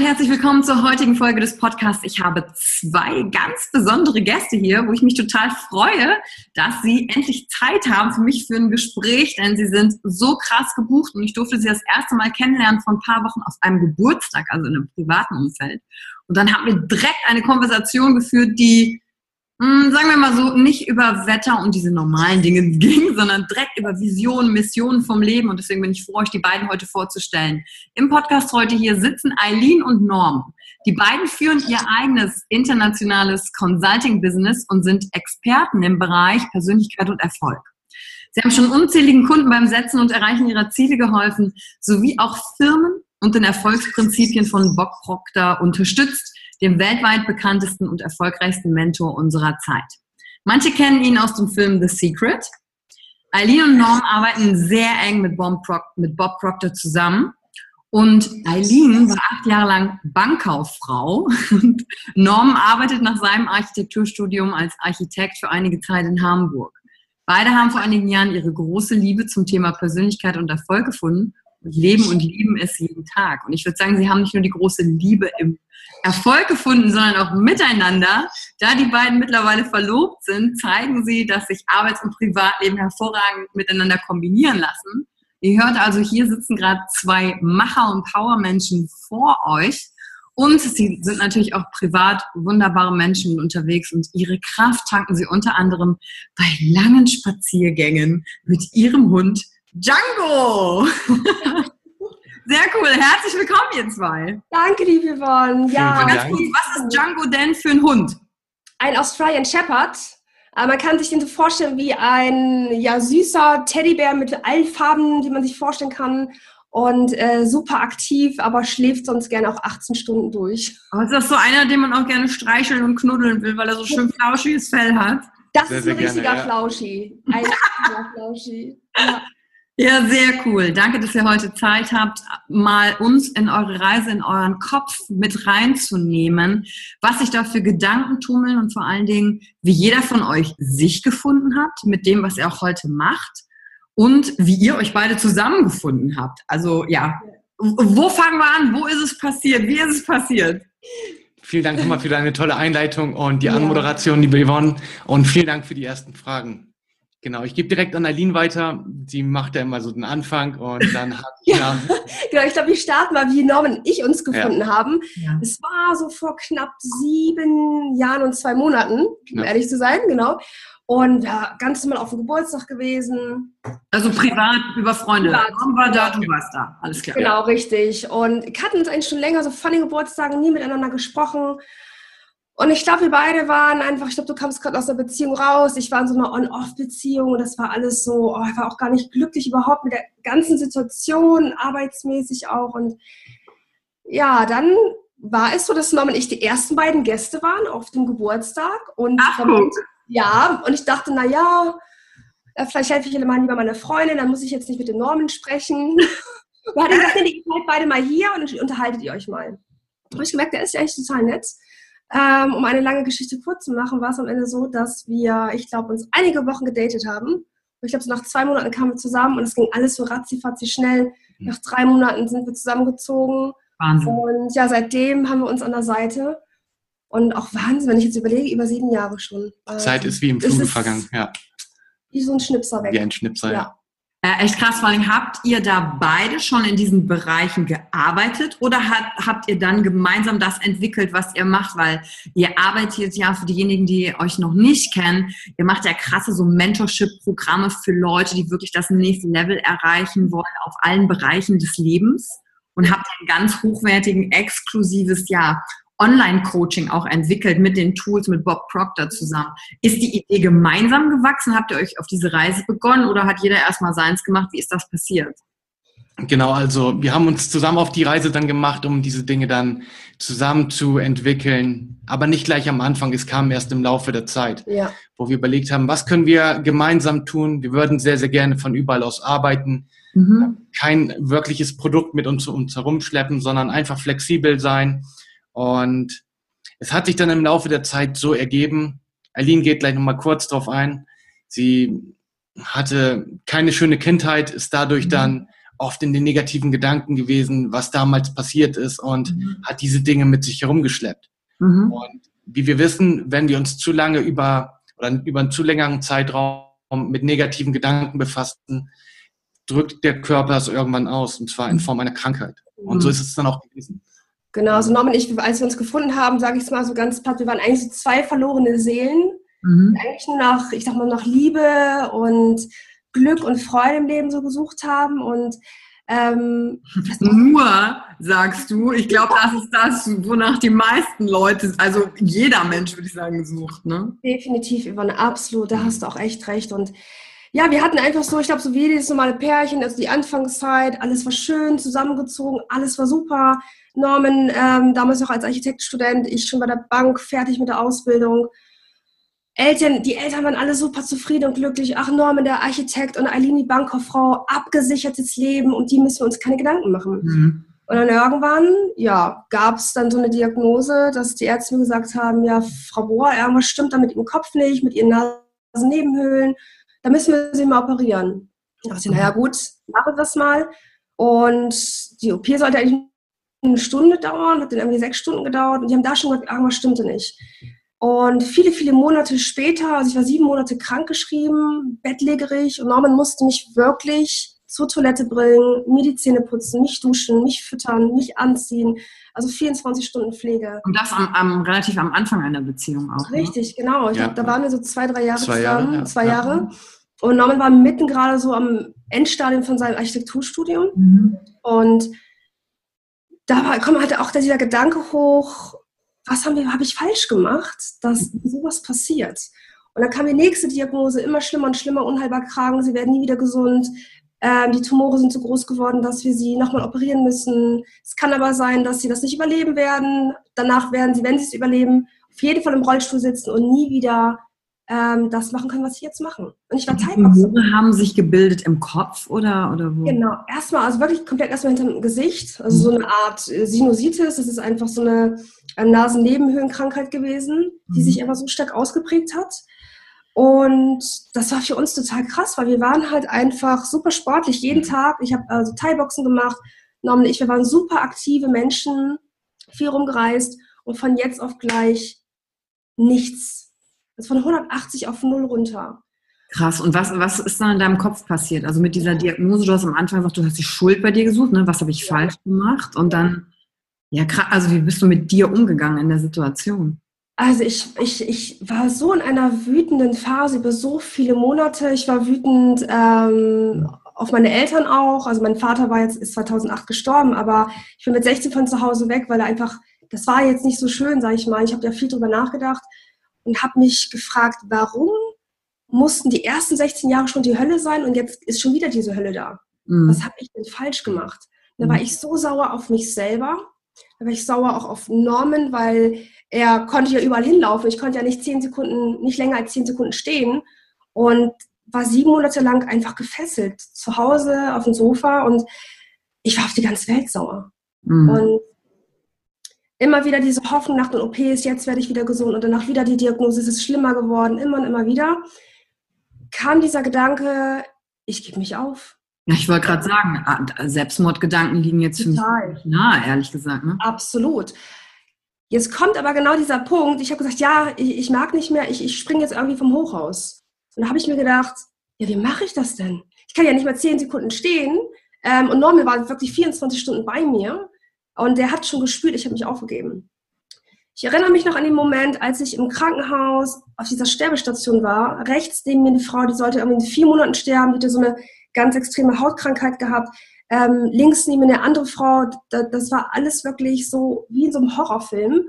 Und herzlich willkommen zur heutigen Folge des Podcasts. Ich habe zwei ganz besondere Gäste hier, wo ich mich total freue, dass sie endlich Zeit haben für mich für ein Gespräch, denn sie sind so krass gebucht und ich durfte sie das erste Mal kennenlernen vor ein paar Wochen auf einem Geburtstag, also in einem privaten Umfeld. Und dann haben wir direkt eine Konversation geführt, die sagen wir mal so, nicht über Wetter und diese normalen Dinge ging, sondern direkt über Visionen, Missionen vom Leben. Und deswegen bin ich froh, euch die beiden heute vorzustellen. Im Podcast heute hier sitzen Eileen und Norm. Die beiden führen ihr eigenes internationales Consulting-Business und sind Experten im Bereich Persönlichkeit und Erfolg. Sie haben schon unzähligen Kunden beim Setzen und Erreichen ihrer Ziele geholfen, sowie auch Firmen und den Erfolgsprinzipien von Bob Proctor unterstützt, dem weltweit bekanntesten und erfolgreichsten Mentor unserer Zeit. Manche kennen ihn aus dem Film The Secret. Eileen und Norm arbeiten sehr eng mit Bob, Proctor, mit Bob Proctor zusammen. Und Eileen war acht Jahre lang Bankkauffrau. Und Norm arbeitet nach seinem Architekturstudium als Architekt für einige Zeit in Hamburg. Beide haben vor einigen Jahren ihre große Liebe zum Thema Persönlichkeit und Erfolg gefunden und leben und lieben es jeden Tag. Und ich würde sagen, sie haben nicht nur die große Liebe im Erfolg gefunden, sondern auch miteinander. Da die beiden mittlerweile verlobt sind, zeigen sie, dass sich Arbeits- und Privatleben hervorragend miteinander kombinieren lassen. Ihr hört also, hier sitzen gerade zwei Macher- und Powermenschen vor euch. Und sie sind natürlich auch privat wunderbare Menschen unterwegs und ihre Kraft tanken sie unter anderem bei langen Spaziergängen mit ihrem Hund Django. Sehr cool. Herzlich willkommen, ihr zwei. Danke, liebe Yvonne. Ja, ganz kurz, was ist Django denn für ein Hund? Ein Australian Shepherd. Äh, man kann sich den so vorstellen wie ein ja, süßer Teddybär mit allen Farben, die man sich vorstellen kann. Und äh, super aktiv, aber schläft sonst gerne auch 18 Stunden durch. Oh, ist das so einer, den man auch gerne streicheln und knuddeln will, weil er so schön flauschiges Fell hat? Das sehr, ist ein richtiger gerne, ja. Flauschi. Ein richtiger Flauschi. Ja. Ja, sehr cool. Danke, dass ihr heute Zeit habt, mal uns in eure Reise, in euren Kopf mit reinzunehmen, was sich da für Gedanken tummeln und vor allen Dingen, wie jeder von euch sich gefunden hat mit dem, was er auch heute macht und wie ihr euch beide zusammengefunden habt. Also ja, wo fangen wir an? Wo ist es passiert? Wie ist es passiert? Vielen Dank nochmal für deine tolle Einleitung und die Anmoderation, liebe Yvonne. Und vielen Dank für die ersten Fragen. Genau, ich gebe direkt an Eileen weiter. Die macht ja immer so den Anfang und dann hat ja. genau, ich glaube, wir starten mal, wie Norman und ich uns gefunden Ja. haben. Ja. Es war so vor knapp sieben Jahren und zwei Monaten, um ehrlich zu sein, genau. Und ja, ganz normal auf dem Geburtstag gewesen. Also privat über Freunde. Privat. Komm war da, du warst da. Alles klar. Genau, richtig. Und wir hatten uns eigentlich schon länger so von den Geburtstagen nie miteinander gesprochen. Und ich glaube, wir beide waren einfach, ich glaube, du kamst gerade aus der Beziehung raus. Ich war in so einer On-Off-Beziehung und das war alles so, oh, ich war auch gar nicht glücklich überhaupt mit der ganzen Situation, arbeitsmäßig auch. Und ja, dann war es so, dass Norman und ich die ersten beiden Gäste waren auf dem Geburtstag. Und Ach, guck. ja, und ich dachte, na ja, äh, vielleicht helfe ich mal lieber meiner Freundin, dann muss ich jetzt nicht mit dem Norman sprechen. Und hat er gesagt, nee, ihr seid beide mal hier und unterhaltet ihr euch mal. habe ich gemerkt, der ist ja eigentlich total nett. Ähm, um eine lange Geschichte kurz zu machen, war es am Ende so, dass wir, ich glaube, uns einige Wochen gedatet haben. Und ich glaube, so nach zwei Monaten kamen wir zusammen und es ging alles so ratzifatzi schnell. Nach drei Monaten sind wir zusammengezogen. Wahnsinn. Und ja, seitdem haben wir uns an der Seite. Und auch Wahnsinn, wenn ich jetzt überlege, über sieben Jahre schon. Zeit ist wie im ist- vergangen. Ja, Wie so ein Schnipser weg. wie ein Schnipsel. Ja. Äh, echt krass, vor allem habt ihr da beide schon in diesen Bereichen gearbeitet oder hat, habt ihr dann gemeinsam das entwickelt, was ihr macht? Weil ihr arbeitet ja für diejenigen, die euch noch nicht kennen, ihr macht ja krasse so Mentorship-Programme für Leute, die wirklich das nächste Level erreichen wollen auf allen Bereichen des Lebens und habt ein ganz hochwertigen, exklusives, ja, Online-Coaching auch entwickelt mit den Tools mit Bob Proctor zusammen. Ist die Idee gemeinsam gewachsen? Habt ihr euch auf diese Reise begonnen oder hat jeder erstmal seins gemacht? Wie ist das passiert? Genau, also wir haben uns zusammen auf die Reise dann gemacht, um diese Dinge dann zusammen zu entwickeln, aber nicht gleich am Anfang, es kam erst im Laufe der Zeit, Ja. wo wir überlegt haben, was können wir gemeinsam tun? Wir würden sehr, sehr gerne von überall aus arbeiten, Mhm. kein wirkliches Produkt mit uns, uns herumschleppen, sondern einfach flexibel sein. Und es hat sich dann im Laufe der Zeit so ergeben, Aline geht gleich nochmal kurz drauf ein, sie hatte keine schöne Kindheit, ist dadurch Mhm. dann oft in den negativen Gedanken gewesen, was damals passiert ist und hat diese Dinge mit sich herumgeschleppt. Mhm. Und wie wir wissen, wenn wir uns zu lange über oder über einen zu längeren Zeitraum mit negativen Gedanken befassen, drückt der Körper es irgendwann aus, und zwar in Form einer Krankheit. Und so ist es dann auch gewesen. Genau, also Norman und ich, als wir uns gefunden haben, sage ich es mal so ganz platt, wir waren eigentlich so zwei verlorene Seelen, Mhm. die eigentlich nur nach, ich sag mal, nach Liebe und Glück und Freude im Leben so gesucht haben und ähm, Nur, sagst du, ich glaube, das ist das, wonach die meisten Leute, also jeder Mensch, würde ich sagen, sucht. Ne? definitiv eine absolut, da hast du auch echt recht und ja, wir hatten einfach so, ich glaube, so wie jedes normale Pärchen, also die Anfangszeit, alles war schön, zusammengezogen, alles war super. Norman, ähm, damals noch als Architektstudent, ich schon bei der Bank, fertig mit der Ausbildung. Eltern, die Eltern waren alle super zufrieden und glücklich. Ach, Norman, der Architekt und Eileen, die Bankkauffrau, abgesichertes Leben, um die müssen wir uns keine Gedanken machen. Mhm. Und dann irgendwann, ja, gab es dann so eine Diagnose, dass die Ärzte mir gesagt haben, ja, Frau Bohr, irgendwas stimmt da mit ihrem Kopf nicht, mit ihren Nasennebenhöhlen, da müssen wir sie mal operieren. Da dachte ich, naja gut, machen wir das mal. Und die OP sollte eigentlich eine Stunde dauern, hat dann irgendwie sechs Stunden gedauert und die haben da schon gesagt, irgendwas stimmte nicht. Und viele, viele Monate später, also ich war sieben Monate krankgeschrieben, bettlägerig und Norman musste mich wirklich zur Toilette bringen, mir die Zähne putzen, mich duschen, mich füttern, mich anziehen. Also 24 Stunden Pflege. Und das am, am, relativ am Anfang einer Beziehung auch. Ne? Richtig, genau. Ich Ja. glaub, da waren wir so zwei, drei Jahre Zwei Jahre, zusammen, ja. zwei Ja. Jahre. Und Norman war mitten gerade so am Endstadium von seinem Architekturstudium. Mhm. Und da war, kommt halt auch dieser Gedanke hoch, was haben wir, habe ich falsch gemacht, dass sowas passiert. Und dann kam die nächste Diagnose, immer schlimmer und schlimmer, unheilbar krank, sie werden nie wieder gesund. Ähm, die Tumore sind so groß geworden, dass wir sie nochmal operieren müssen. Es kann aber sein, dass sie das nicht überleben werden. Danach werden sie, wenn sie es überleben, auf jeden Fall im Rollstuhl sitzen und nie wieder ähm, das machen können, was sie jetzt machen. Und ich war Die teilweise Tumore haben sich gebildet im Kopf oder, oder wo? Genau, erstmal, also wirklich komplett erstmal hinter dem Gesicht. Also so eine Art Sinusitis, das ist einfach so eine äh, Nasennebenhöhlenkrankheit gewesen, die Mhm. sich einfach so stark ausgeprägt hat. Und das war für uns total krass, weil wir waren halt einfach super sportlich jeden Tag. Ich habe also Thai-Boxen gemacht, Norman und ich, wir waren super aktive Menschen, viel rumgereist und von jetzt auf gleich nichts. Das von 180 auf null runter. Krass. Und was, was ist dann in deinem Kopf passiert? Also mit dieser Diagnose, du hast am Anfang gesagt, du hast die Schuld bei dir gesucht, ne? Was habe ich ja. falsch gemacht? Und dann, ja, krass, also wie bist du mit dir umgegangen in der Situation? Also ich, ich, ich war so in einer wütenden Phase über so viele Monate. Ich war wütend ähm, auf meine Eltern auch. Also mein Vater war jetzt ist 2008 gestorben, aber ich bin mit 16 von zu Hause weg, weil er einfach, das war jetzt nicht so schön, sage ich mal. Ich habe ja viel drüber nachgedacht und habe mich gefragt, warum mussten die ersten 16 Jahre schon die Hölle sein und jetzt ist schon wieder diese Hölle da. Mhm. Was habe ich denn falsch gemacht? Da war mhm. ich so sauer auf mich selber. Da war ich sauer auch auf Norman, weil er konnte ja überall hinlaufen. Ich konnte ja nicht zehn Sekunden, nicht länger als zehn Sekunden stehen und war sieben Monate lang einfach gefesselt zu Hause auf dem Sofa und ich war auf die ganze Welt sauer. Mhm. Und immer wieder diese Hoffnung nach den OPs, jetzt werde ich wieder gesund und danach wieder die Diagnose, es ist schlimmer geworden, immer und immer wieder, kam dieser Gedanke, ich gebe mich auf. Ich wollte gerade sagen, Selbstmordgedanken liegen jetzt Total. für mich nahe, ehrlich gesagt. Ne? Absolut. Jetzt kommt aber genau dieser Punkt. Ich habe gesagt, ja, ich, ich, mag nicht mehr, ich, ich springe jetzt irgendwie vom Hochhaus. Und da habe ich mir gedacht, ja, wie mache ich das denn? Ich kann ja nicht mal zehn Sekunden stehen. Ähm, und Norman war wirklich 24 Stunden bei mir. Und der hat schon gespürt, ich habe mich aufgegeben. Ich erinnere mich noch an den Moment, als ich im Krankenhaus auf dieser Sterbestation war. Rechts neben mir eine Frau, die sollte irgendwie in vier Monaten sterben, die hatte so eine ganz extreme Hautkrankheit gehabt ähm, links neben eine andere Frau, da, das war alles wirklich so wie in so einem Horrorfilm.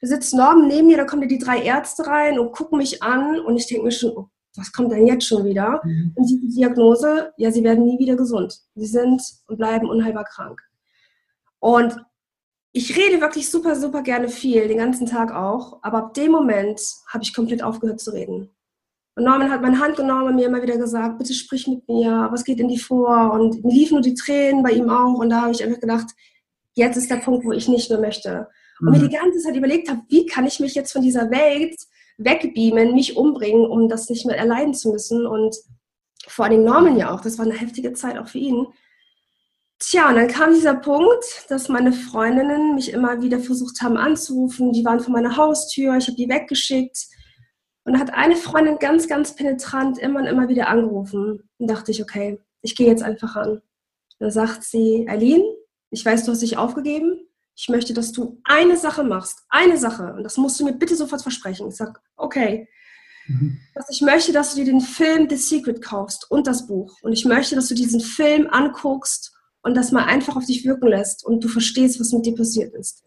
Da sitzt Norman neben mir, da kommen die drei Ärzte rein und gucken mich an und ich denke mir schon, oh, was kommt denn jetzt schon wieder? Mhm. Und die Diagnose, ja, sie werden nie wieder gesund. Sie sind und bleiben unheilbar krank. Und ich rede wirklich super, super gerne viel, den ganzen Tag auch, aber ab dem Moment habe ich komplett aufgehört zu reden. Und Norman hat meine Hand genommen und mir immer wieder gesagt, bitte sprich mit mir, was geht in die vor? Und mir liefen nur die Tränen, bei ihm auch. Und da habe ich einfach gedacht, jetzt ist der Punkt, wo ich nicht mehr möchte. Und mhm. mir die ganze Zeit überlegt habe, wie kann ich mich jetzt von dieser Welt wegbeamen, mich umbringen, um das nicht mehr erleiden zu müssen. Und vor allem Norman ja auch, das war eine heftige Zeit auch für ihn. Tja, und dann kam dieser Punkt, dass meine Freundinnen mich immer wieder versucht haben anzurufen. Die waren vor meiner Haustür, ich habe die weggeschickt. Und hat eine Freundin ganz, ganz penetrant immer und immer wieder angerufen. Und dachte ich, okay, ich gehe jetzt einfach an. Da sagt sie, Eileen, ich weiß, du hast dich aufgegeben. Ich möchte, dass du eine Sache machst. Eine Sache. Und das musst du mir bitte sofort versprechen. Ich sage, okay. Mhm. Ich möchte, dass du dir den Film The Secret kaufst und das Buch. Und ich möchte, dass du diesen Film anguckst und das mal einfach auf dich wirken lässt und du verstehst, was mit dir passiert ist.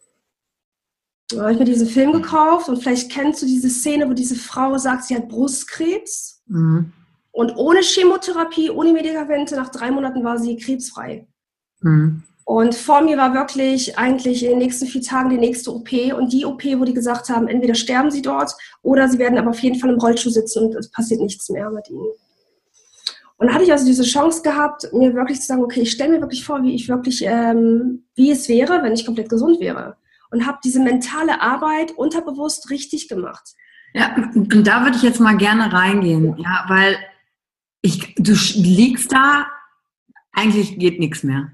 Da habe ich mir diesen Film gekauft und vielleicht kennst du diese Szene, wo diese Frau sagt, sie hat Brustkrebs. Mhm. Und ohne Chemotherapie, ohne Medikamente, nach drei Monaten war sie krebsfrei. Mhm. Und vor mir war wirklich eigentlich in den nächsten vier Tagen die nächste OP. Und die OP, wo die gesagt haben, entweder sterben sie dort oder sie werden aber auf jeden Fall im Rollstuhl sitzen und es passiert nichts mehr mit ihnen. Und da hatte ich also diese Chance gehabt, mir wirklich zu sagen, okay, ich stelle mir wirklich vor, wie ich wirklich, ähm, wie es wäre, wenn ich komplett gesund wäre und habe diese mentale Arbeit unterbewusst richtig gemacht. Ja, und da würde ich jetzt mal gerne reingehen, ja, weil ich, du liegst da, eigentlich geht nichts mehr.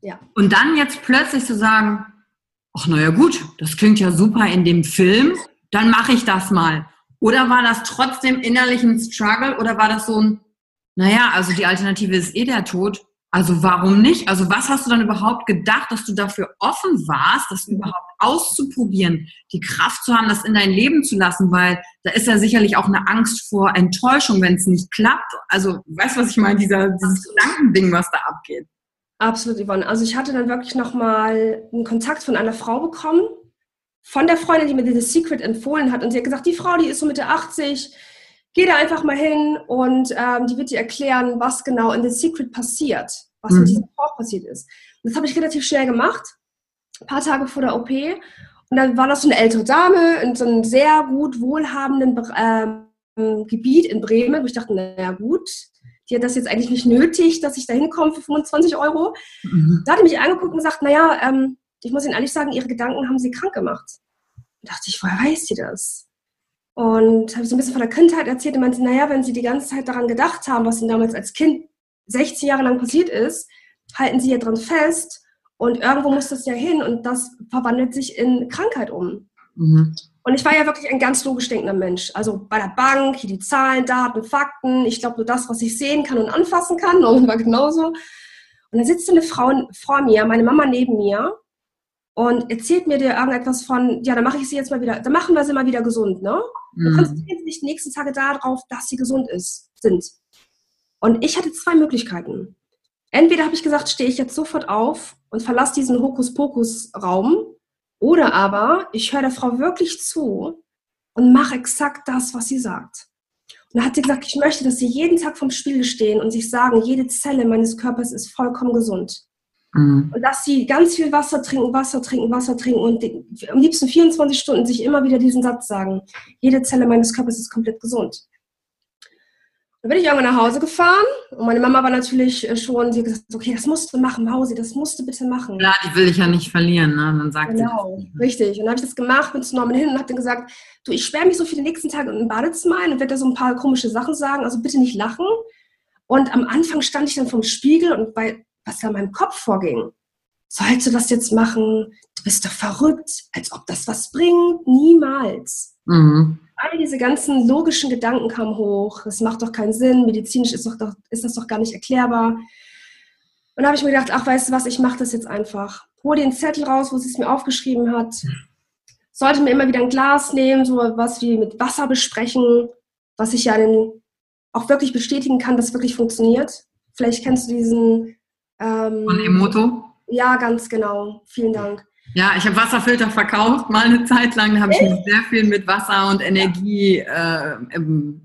Ja. Und dann jetzt plötzlich zu sagen, ach naja gut, das klingt ja super in dem Film, dann mache ich das mal. Oder war das trotzdem innerlich ein Struggle oder war das so ein, naja, also die Alternative ist eh der Tod, also warum nicht? Also was hast du dann überhaupt gedacht, dass du dafür offen warst, das überhaupt auszuprobieren, die Kraft zu haben, das in dein Leben zu lassen? Weil da ist ja sicherlich auch eine Angst vor Enttäuschung, wenn es nicht klappt. Also weißt du, was ich meine? Dieser, dieses Gedankending, was da abgeht. Absolut, Yvonne. Also ich hatte dann wirklich nochmal einen Kontakt von einer Frau bekommen, von der Freundin, die mir The Secret empfohlen hat. Und sie hat gesagt, die Frau, die ist so Mitte 80, geh da einfach mal hin und ähm, die wird dir erklären, was genau in The Secret passiert, was mhm. mit diesem Bauch passiert ist. Und das habe ich relativ schnell gemacht, ein paar Tage vor der OP. Und dann war das so eine ältere Dame in so einem sehr gut wohlhabenden ähm, Gebiet in Bremen, wo ich dachte, naja gut, die hat das jetzt eigentlich nicht nötig, dass ich da hinkomme für 25 Euro. Mhm. Da hat die mich angeguckt und gesagt, naja, ähm, ich muss Ihnen ehrlich sagen, Ihre Gedanken haben Sie krank gemacht. Da dachte ich, woher weiß sie das? Und habe so ein bisschen von der Kindheit erzählt und meinte, naja, wenn Sie die ganze Zeit daran gedacht haben, was Ihnen damals als Kind 16 Jahre lang passiert ist, halten Sie ja dran fest und irgendwo muss das ja hin und das verwandelt sich in Krankheit um. Mhm. Und ich war ja wirklich ein ganz logisch denkender Mensch. Also bei der Bank, hier die Zahlen, Daten, Fakten. Ich glaube nur das, was ich sehen kann und anfassen kann. Norman war genauso. Und dann sitzt eine Frau vor mir, meine Mama neben mir und erzählt mir dir irgendetwas von, ja, dann mache ich sie jetzt mal wieder, dann machen wir sie mal wieder gesund, ne? Mhm. Dann konzentrieren sie sich die nächsten Tage darauf, dass sie gesund ist, sind. Und ich hatte zwei Möglichkeiten. Entweder habe ich gesagt, stehe ich jetzt sofort auf und verlasse diesen Hokuspokus-Raum, oder aber ich höre der Frau wirklich zu und mache exakt das, was sie sagt. Und dann hat sie gesagt, ich möchte, dass sie jeden Tag vom Spiegel stehen und sich sagen, jede Zelle meines Körpers ist vollkommen gesund. Mhm. Und dass sie ganz viel Wasser trinken, Wasser trinken, Wasser trinken und am liebsten 24 Stunden sich immer wieder diesen Satz sagen. Jede Zelle meines Körpers ist komplett gesund. Dann bin ich irgendwann nach Hause gefahren und meine Mama war natürlich äh, schon, sie hat gesagt, okay, das musst du machen, Mausi, das musst du bitte machen. Ja, die will ich ja nicht verlieren, ne? Dann sagt genau, sie. Genau, richtig. Und dann habe ich das gemacht, bin zu Norman hin und habe dann gesagt, du, ich sperre mich so für die nächsten Tage in ein Badezimmer ein und werde da so ein paar komische Sachen sagen, also bitte nicht lachen. Und am Anfang stand ich dann vom Spiegel und bei, was da in meinem Kopf vorging, sollst du das jetzt machen? Du bist doch verrückt, als ob das was bringt. Niemals. Mhm all diese ganzen logischen Gedanken kamen hoch. Das macht doch keinen Sinn. Medizinisch ist, doch, ist das doch gar nicht erklärbar. Und da habe ich mir gedacht, ach, weißt du was, ich mache das jetzt einfach. Hol den Zettel raus, wo sie es mir aufgeschrieben hat. Sollte mir immer wieder ein Glas nehmen, so was wie mit Wasser besprechen, was ich ja dann auch wirklich bestätigen kann, dass wirklich funktioniert. Vielleicht kennst du diesen... Ähm, Von Emoto? Ja, ganz genau. Vielen Dank. Ja, ich habe Wasserfilter verkauft, mal eine Zeit lang. Da habe ich mich sehr viel mit Wasser und Energie äh,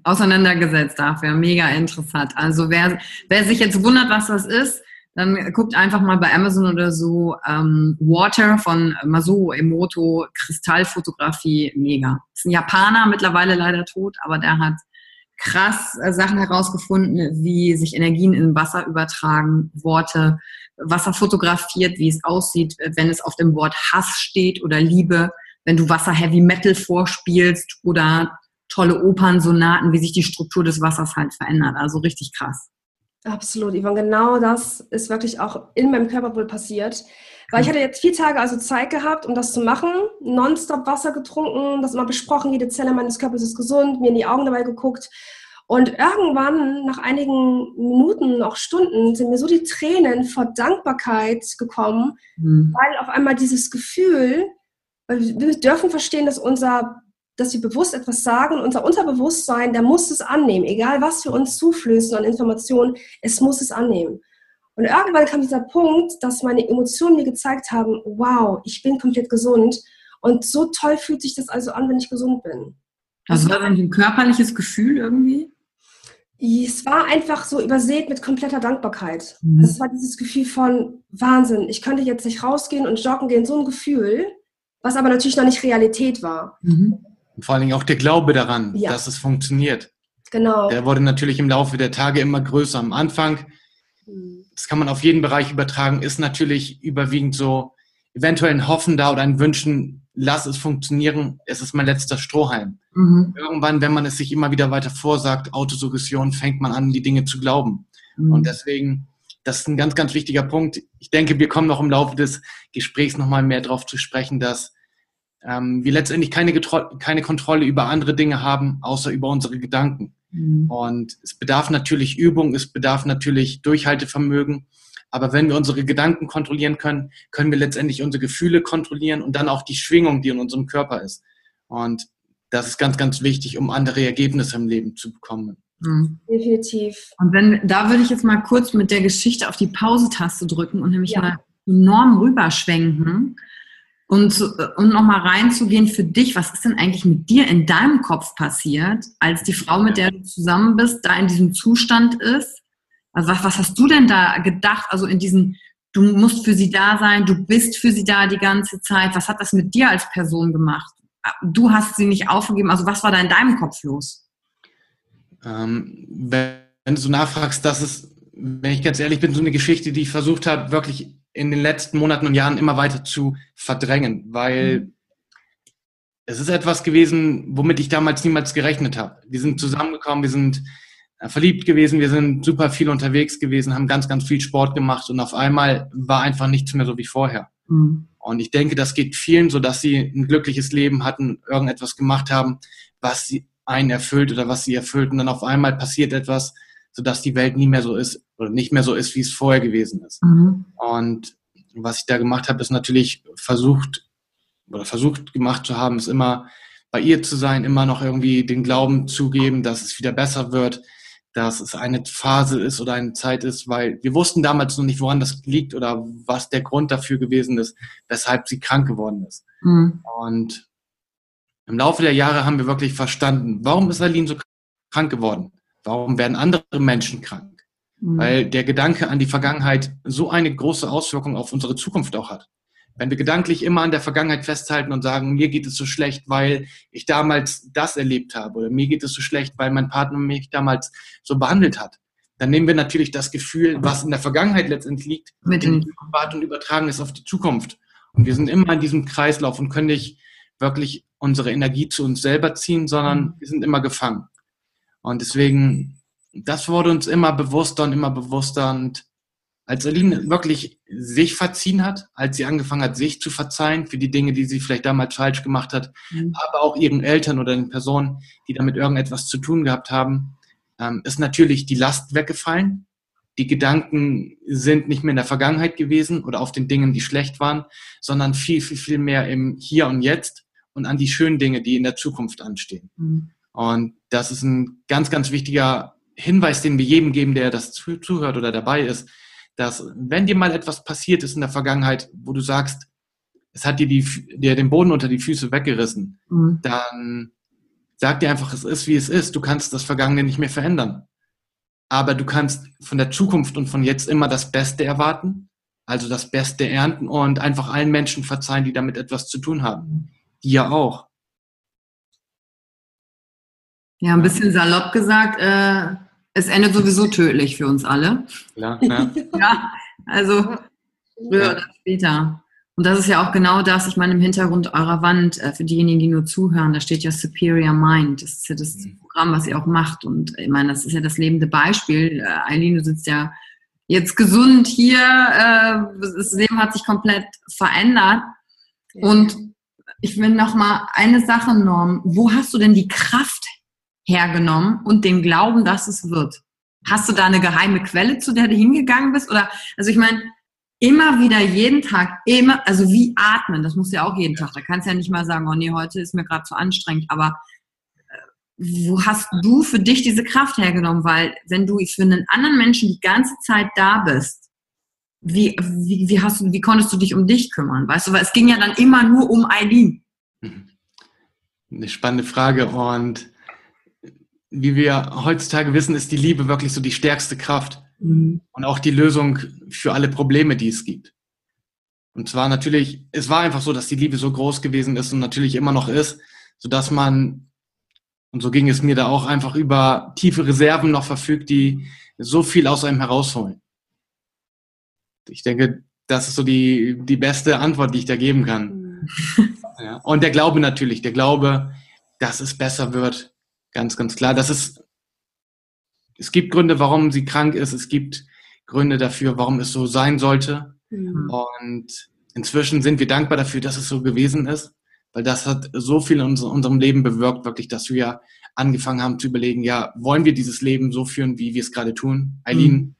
auseinandergesetzt dafür. Mega interessant. Also wer, wer sich jetzt wundert, was das ist, dann guckt einfach mal bei Amazon oder so ähm, Water von Masuo Emoto, Kristallfotografie, mega. Das ist ein Japaner, mittlerweile leider tot, aber der hat krass äh, Sachen herausgefunden, wie sich Energien in Wasser übertragen, Worte, Wasser fotografiert, wie es aussieht, wenn es auf dem Wort Hass steht oder Liebe, wenn du Wasser Heavy Metal vorspielst oder tolle Opernsonaten, wie sich die Struktur des Wassers halt verändert. Also richtig krass. Absolut, Yvonne. Genau das ist wirklich auch in meinem Körper wohl passiert. Weil ich hatte jetzt vier Tage also Zeit gehabt, um das zu machen. Nonstop Wasser getrunken, das immer besprochen, jede Zelle meines Körpers ist gesund, mir in die Augen dabei geguckt. Und irgendwann, nach einigen Minuten, auch Stunden, sind mir so die Tränen vor Dankbarkeit gekommen, mhm. weil auf einmal dieses Gefühl, weil wir dürfen verstehen, dass unser, dass wir bewusst etwas sagen, unser Unterbewusstsein, der muss es annehmen, egal was wir uns zuflößen an Informationen, es muss es annehmen. Und irgendwann kam dieser Punkt, dass meine Emotionen mir gezeigt haben, wow, ich bin komplett gesund. Und so toll fühlt sich das also an, wenn ich gesund bin. Also war das ein körperliches Gefühl irgendwie? Es war einfach so übersät mit kompletter Dankbarkeit. Mhm. Das war dieses Gefühl von Wahnsinn. Ich könnte jetzt nicht rausgehen und joggen gehen, so ein Gefühl, was aber natürlich noch nicht Realität war. Mhm. Und vor allen Dingen auch der Glaube daran, ja. dass es funktioniert. Genau. Der wurde natürlich im Laufe der Tage immer größer. Am Anfang das kann man auf jeden Bereich übertragen, ist natürlich überwiegend so eventuell ein Hoffen da oder ein Wünschen, lass es funktionieren, es ist mein letzter Strohhalm. Mhm. Irgendwann, wenn man es sich immer wieder weiter vorsagt, Autosuggestion, fängt man an, die Dinge zu glauben. Mhm. Und deswegen, das ist ein ganz, ganz wichtiger Punkt. Ich denke, wir kommen noch im Laufe des Gesprächs nochmal mehr darauf zu sprechen, dass ähm, wir letztendlich keine, keine Kontrolle über andere Dinge haben, außer über unsere Gedanken. Mhm. Und es bedarf natürlich Übung, es bedarf natürlich Durchhaltevermögen. Aber wenn wir unsere Gedanken kontrollieren können, können wir letztendlich unsere Gefühle kontrollieren und dann auch die Schwingung, die in unserem Körper ist. Und das ist ganz, ganz wichtig, um andere Ergebnisse im Leben zu bekommen. Mhm. Definitiv. Und wenn, da würde ich jetzt mal kurz mit der Geschichte auf die Pause-Taste drücken und nämlich ja. mal enorm rüberschwenken und, und nochmal reinzugehen für dich, was ist denn eigentlich mit dir in deinem Kopf passiert, als die Frau, mit der du zusammen bist, da in diesem Zustand ist? Also was, was hast du denn da gedacht? Also in diesen, du musst für sie da sein, du bist für sie da die ganze Zeit. Was hat das mit dir als Person gemacht? Du hast sie nicht aufgegeben. Also was war da in deinem Kopf los? Ähm, wenn du so nachfragst, das ist, wenn ich ganz ehrlich bin, so eine Geschichte, die ich versucht habe, wirklich in den letzten Monaten und Jahren immer weiter zu verdrängen, weil mhm. es ist etwas gewesen, womit ich damals niemals gerechnet habe. Wir sind zusammengekommen, wir sind äh, verliebt gewesen, wir sind super viel unterwegs gewesen, haben ganz, ganz viel Sport gemacht und auf einmal war einfach nichts mehr so wie vorher. Mhm. Und ich denke, das geht vielen so, dass sie ein glückliches Leben hatten, irgendetwas gemacht haben, was sie einen erfüllt oder was sie erfüllt. Und dann auf einmal passiert etwas, sodass die Welt nie mehr so ist oder nicht mehr so ist, wie es vorher gewesen ist. Mhm. Und was ich da gemacht habe, ist natürlich versucht oder versucht gemacht zu haben, ist immer bei ihr zu sein, immer noch irgendwie den Glauben zugeben, dass es wieder besser wird, dass es eine Phase ist oder eine Zeit ist, weil wir wussten damals noch nicht, woran das liegt oder was der Grund dafür gewesen ist, weshalb sie krank geworden ist. Mhm. Und im Laufe der Jahre haben wir wirklich verstanden, warum ist Aline so krank geworden? Warum werden andere Menschen krank? Mhm. Weil der Gedanke an die Vergangenheit so eine große Auswirkung auf unsere Zukunft auch hat. Wenn wir gedanklich immer an der Vergangenheit festhalten und sagen, mir geht es so schlecht, weil ich damals das erlebt habe oder mir geht es so schlecht, weil mein Partner mich damals so behandelt hat, dann nehmen wir natürlich das Gefühl, was in der Vergangenheit letztendlich liegt, mit in die Gegenwart und übertragen es auf die Zukunft. Und wir sind immer in diesem Kreislauf und können nicht wirklich unsere Energie zu uns selber ziehen, sondern wir sind immer gefangen. Und deswegen, das wurde uns immer bewusster und immer bewusster und als Aline wirklich sich verziehen hat, als sie angefangen hat, sich zu verzeihen für die Dinge, die sie vielleicht damals falsch gemacht hat, mhm. aber auch ihren Eltern oder den Personen, die damit irgendetwas zu tun gehabt haben, ähm, ist natürlich die Last weggefallen. Die Gedanken sind nicht mehr in der Vergangenheit gewesen oder auf den Dingen, die schlecht waren, sondern viel, viel, viel mehr im Hier und Jetzt und an die schönen Dinge, die in der Zukunft anstehen. Mhm. Und das ist ein ganz, ganz wichtiger Hinweis, den wir jedem geben, der das zuhört oder dabei ist, dass wenn dir mal etwas passiert ist in der Vergangenheit, wo du sagst, es hat dir, die, dir den Boden unter die Füße weggerissen, mhm. dann sag dir einfach, es ist, wie es ist. Du kannst das Vergangene nicht mehr verändern. Aber du kannst von der Zukunft und von jetzt immer das Beste erwarten, also das Beste ernten und einfach allen Menschen verzeihen, die damit etwas zu tun haben. Dir auch. Ja, ein bisschen salopp gesagt, äh, es endet sowieso tödlich für uns alle. Ja, ja. ja also früher ja. oder später. Und das ist ja auch genau das, ich meine, im Hintergrund eurer Wand, äh, für diejenigen, die nur zuhören, da steht ja Superior Mind. Das ist ja das mhm. Programm, was ihr auch macht. Und ich meine, das ist ja das lebende Beispiel. Äh, Eileen, du sitzt ja jetzt gesund hier. Äh, das Leben hat sich komplett verändert. Und ich will noch mal eine Sache, Norm. Wo hast du denn die Kraft hergenommen und den Glauben, dass es wird. Hast du da eine geheime Quelle, zu der du hingegangen bist? Oder, also ich meine, immer wieder jeden Tag, immer, also wie atmen, das musst du ja auch jeden Tag. Da kannst du ja nicht mal sagen, oh nee, heute ist mir gerade zu anstrengend, aber äh, wo hast du für dich diese Kraft hergenommen? Weil wenn du für einen anderen Menschen die ganze Zeit da bist, wie, wie, wie, hast du, wie konntest du dich um dich kümmern? Weißt du, weil es ging ja dann immer nur um Eileen. Mhm. Eine spannende Frage und wie wir heutzutage wissen, ist die Liebe wirklich so die stärkste Kraft mhm. und auch die Lösung für alle Probleme, die es gibt. Und zwar natürlich, es war einfach so, dass die Liebe so groß gewesen ist und natürlich immer noch ist, so dass man, und so ging es mir da auch, einfach über tiefe Reserven noch verfügt, die so viel aus einem herausholen. Ich denke, das ist so die, die beste Antwort, die ich da geben kann. Mhm. Ja. Und der Glaube natürlich, der Glaube, dass es besser wird, Ganz, ganz klar. Das ist, es gibt Gründe, warum sie krank ist. Es gibt Gründe dafür, warum es so sein sollte. Mhm. Und inzwischen sind wir dankbar dafür, dass es so gewesen ist, weil das hat so viel in unserem Leben bewirkt, wirklich, dass wir angefangen haben zu überlegen, ja, wollen wir dieses Leben so führen, wie wir es gerade tun? Eileen, mhm.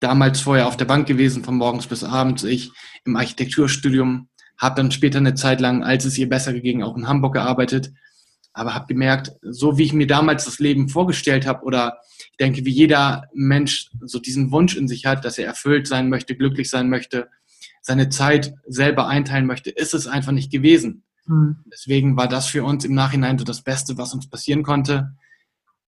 damals vorher auf der Bank gewesen, von morgens bis abends, ich im Architekturstudium, habe dann später eine Zeit lang, als es ihr besser ging, auch in Hamburg gearbeitet aber habe gemerkt, so wie ich mir damals das Leben vorgestellt habe oder ich denke, wie jeder Mensch so diesen Wunsch in sich hat, dass er erfüllt sein möchte, glücklich sein möchte, seine Zeit selber einteilen möchte, ist es einfach nicht gewesen. Mhm. Deswegen war das für uns im Nachhinein so das Beste, was uns passieren konnte.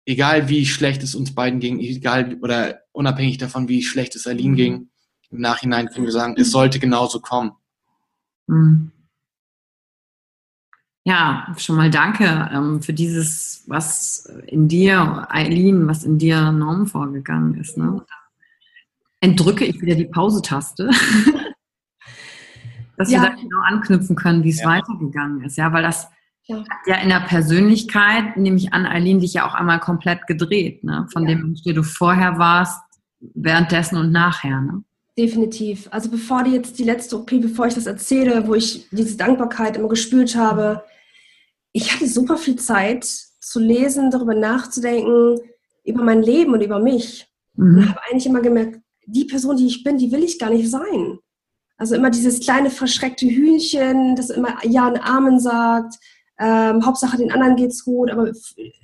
Egal wie schlecht es uns beiden ging, egal oder unabhängig davon, wie schlecht es Aline mhm. ging, im Nachhinein können wir sagen, es sollte genauso kommen. Mhm. Ja, schon mal danke ähm, für dieses, was in dir, Eileen, was in dir Norm vorgegangen ist. Ne? Entdrücke ich wieder die Pause-Taste, dass ja. wir da genau anknüpfen können, wie es ja. weitergegangen ist. Ja, weil das ja. hat ja in der Persönlichkeit, nehme ich an, Eileen, dich ja auch einmal komplett gedreht, ne? Von ja. dem, der du vorher warst, währenddessen und nachher. Ne? Definitiv. Also bevor die jetzt die letzte OP, bevor ich das erzähle, wo ich diese Dankbarkeit immer gespürt habe, ich hatte super viel Zeit zu lesen, darüber nachzudenken, über mein Leben und über mich. Mhm. Und habe eigentlich immer gemerkt, die Person, die ich bin, die will ich gar nicht sein. Also immer dieses kleine verschreckte Hühnchen, das immer Ja und Amen sagt. Ähm, Hauptsache den anderen geht's gut, aber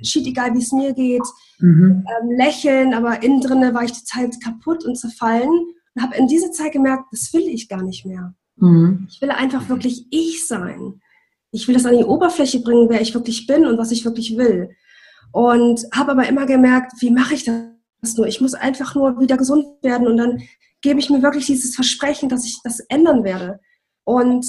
schied egal, wie es mir geht. Mhm. Ähm, lächeln, aber innen drinne war ich total kaputt und zerfallen und habe in dieser Zeit gemerkt, das will ich gar nicht mehr. Mhm. Ich will einfach wirklich ich sein. Ich will das an die Oberfläche bringen, wer ich wirklich bin und was ich wirklich will. Und habe aber immer gemerkt, wie mache ich das nur? Ich muss einfach nur wieder gesund werden und dann gebe ich mir wirklich dieses Versprechen, dass ich das ändern werde. Und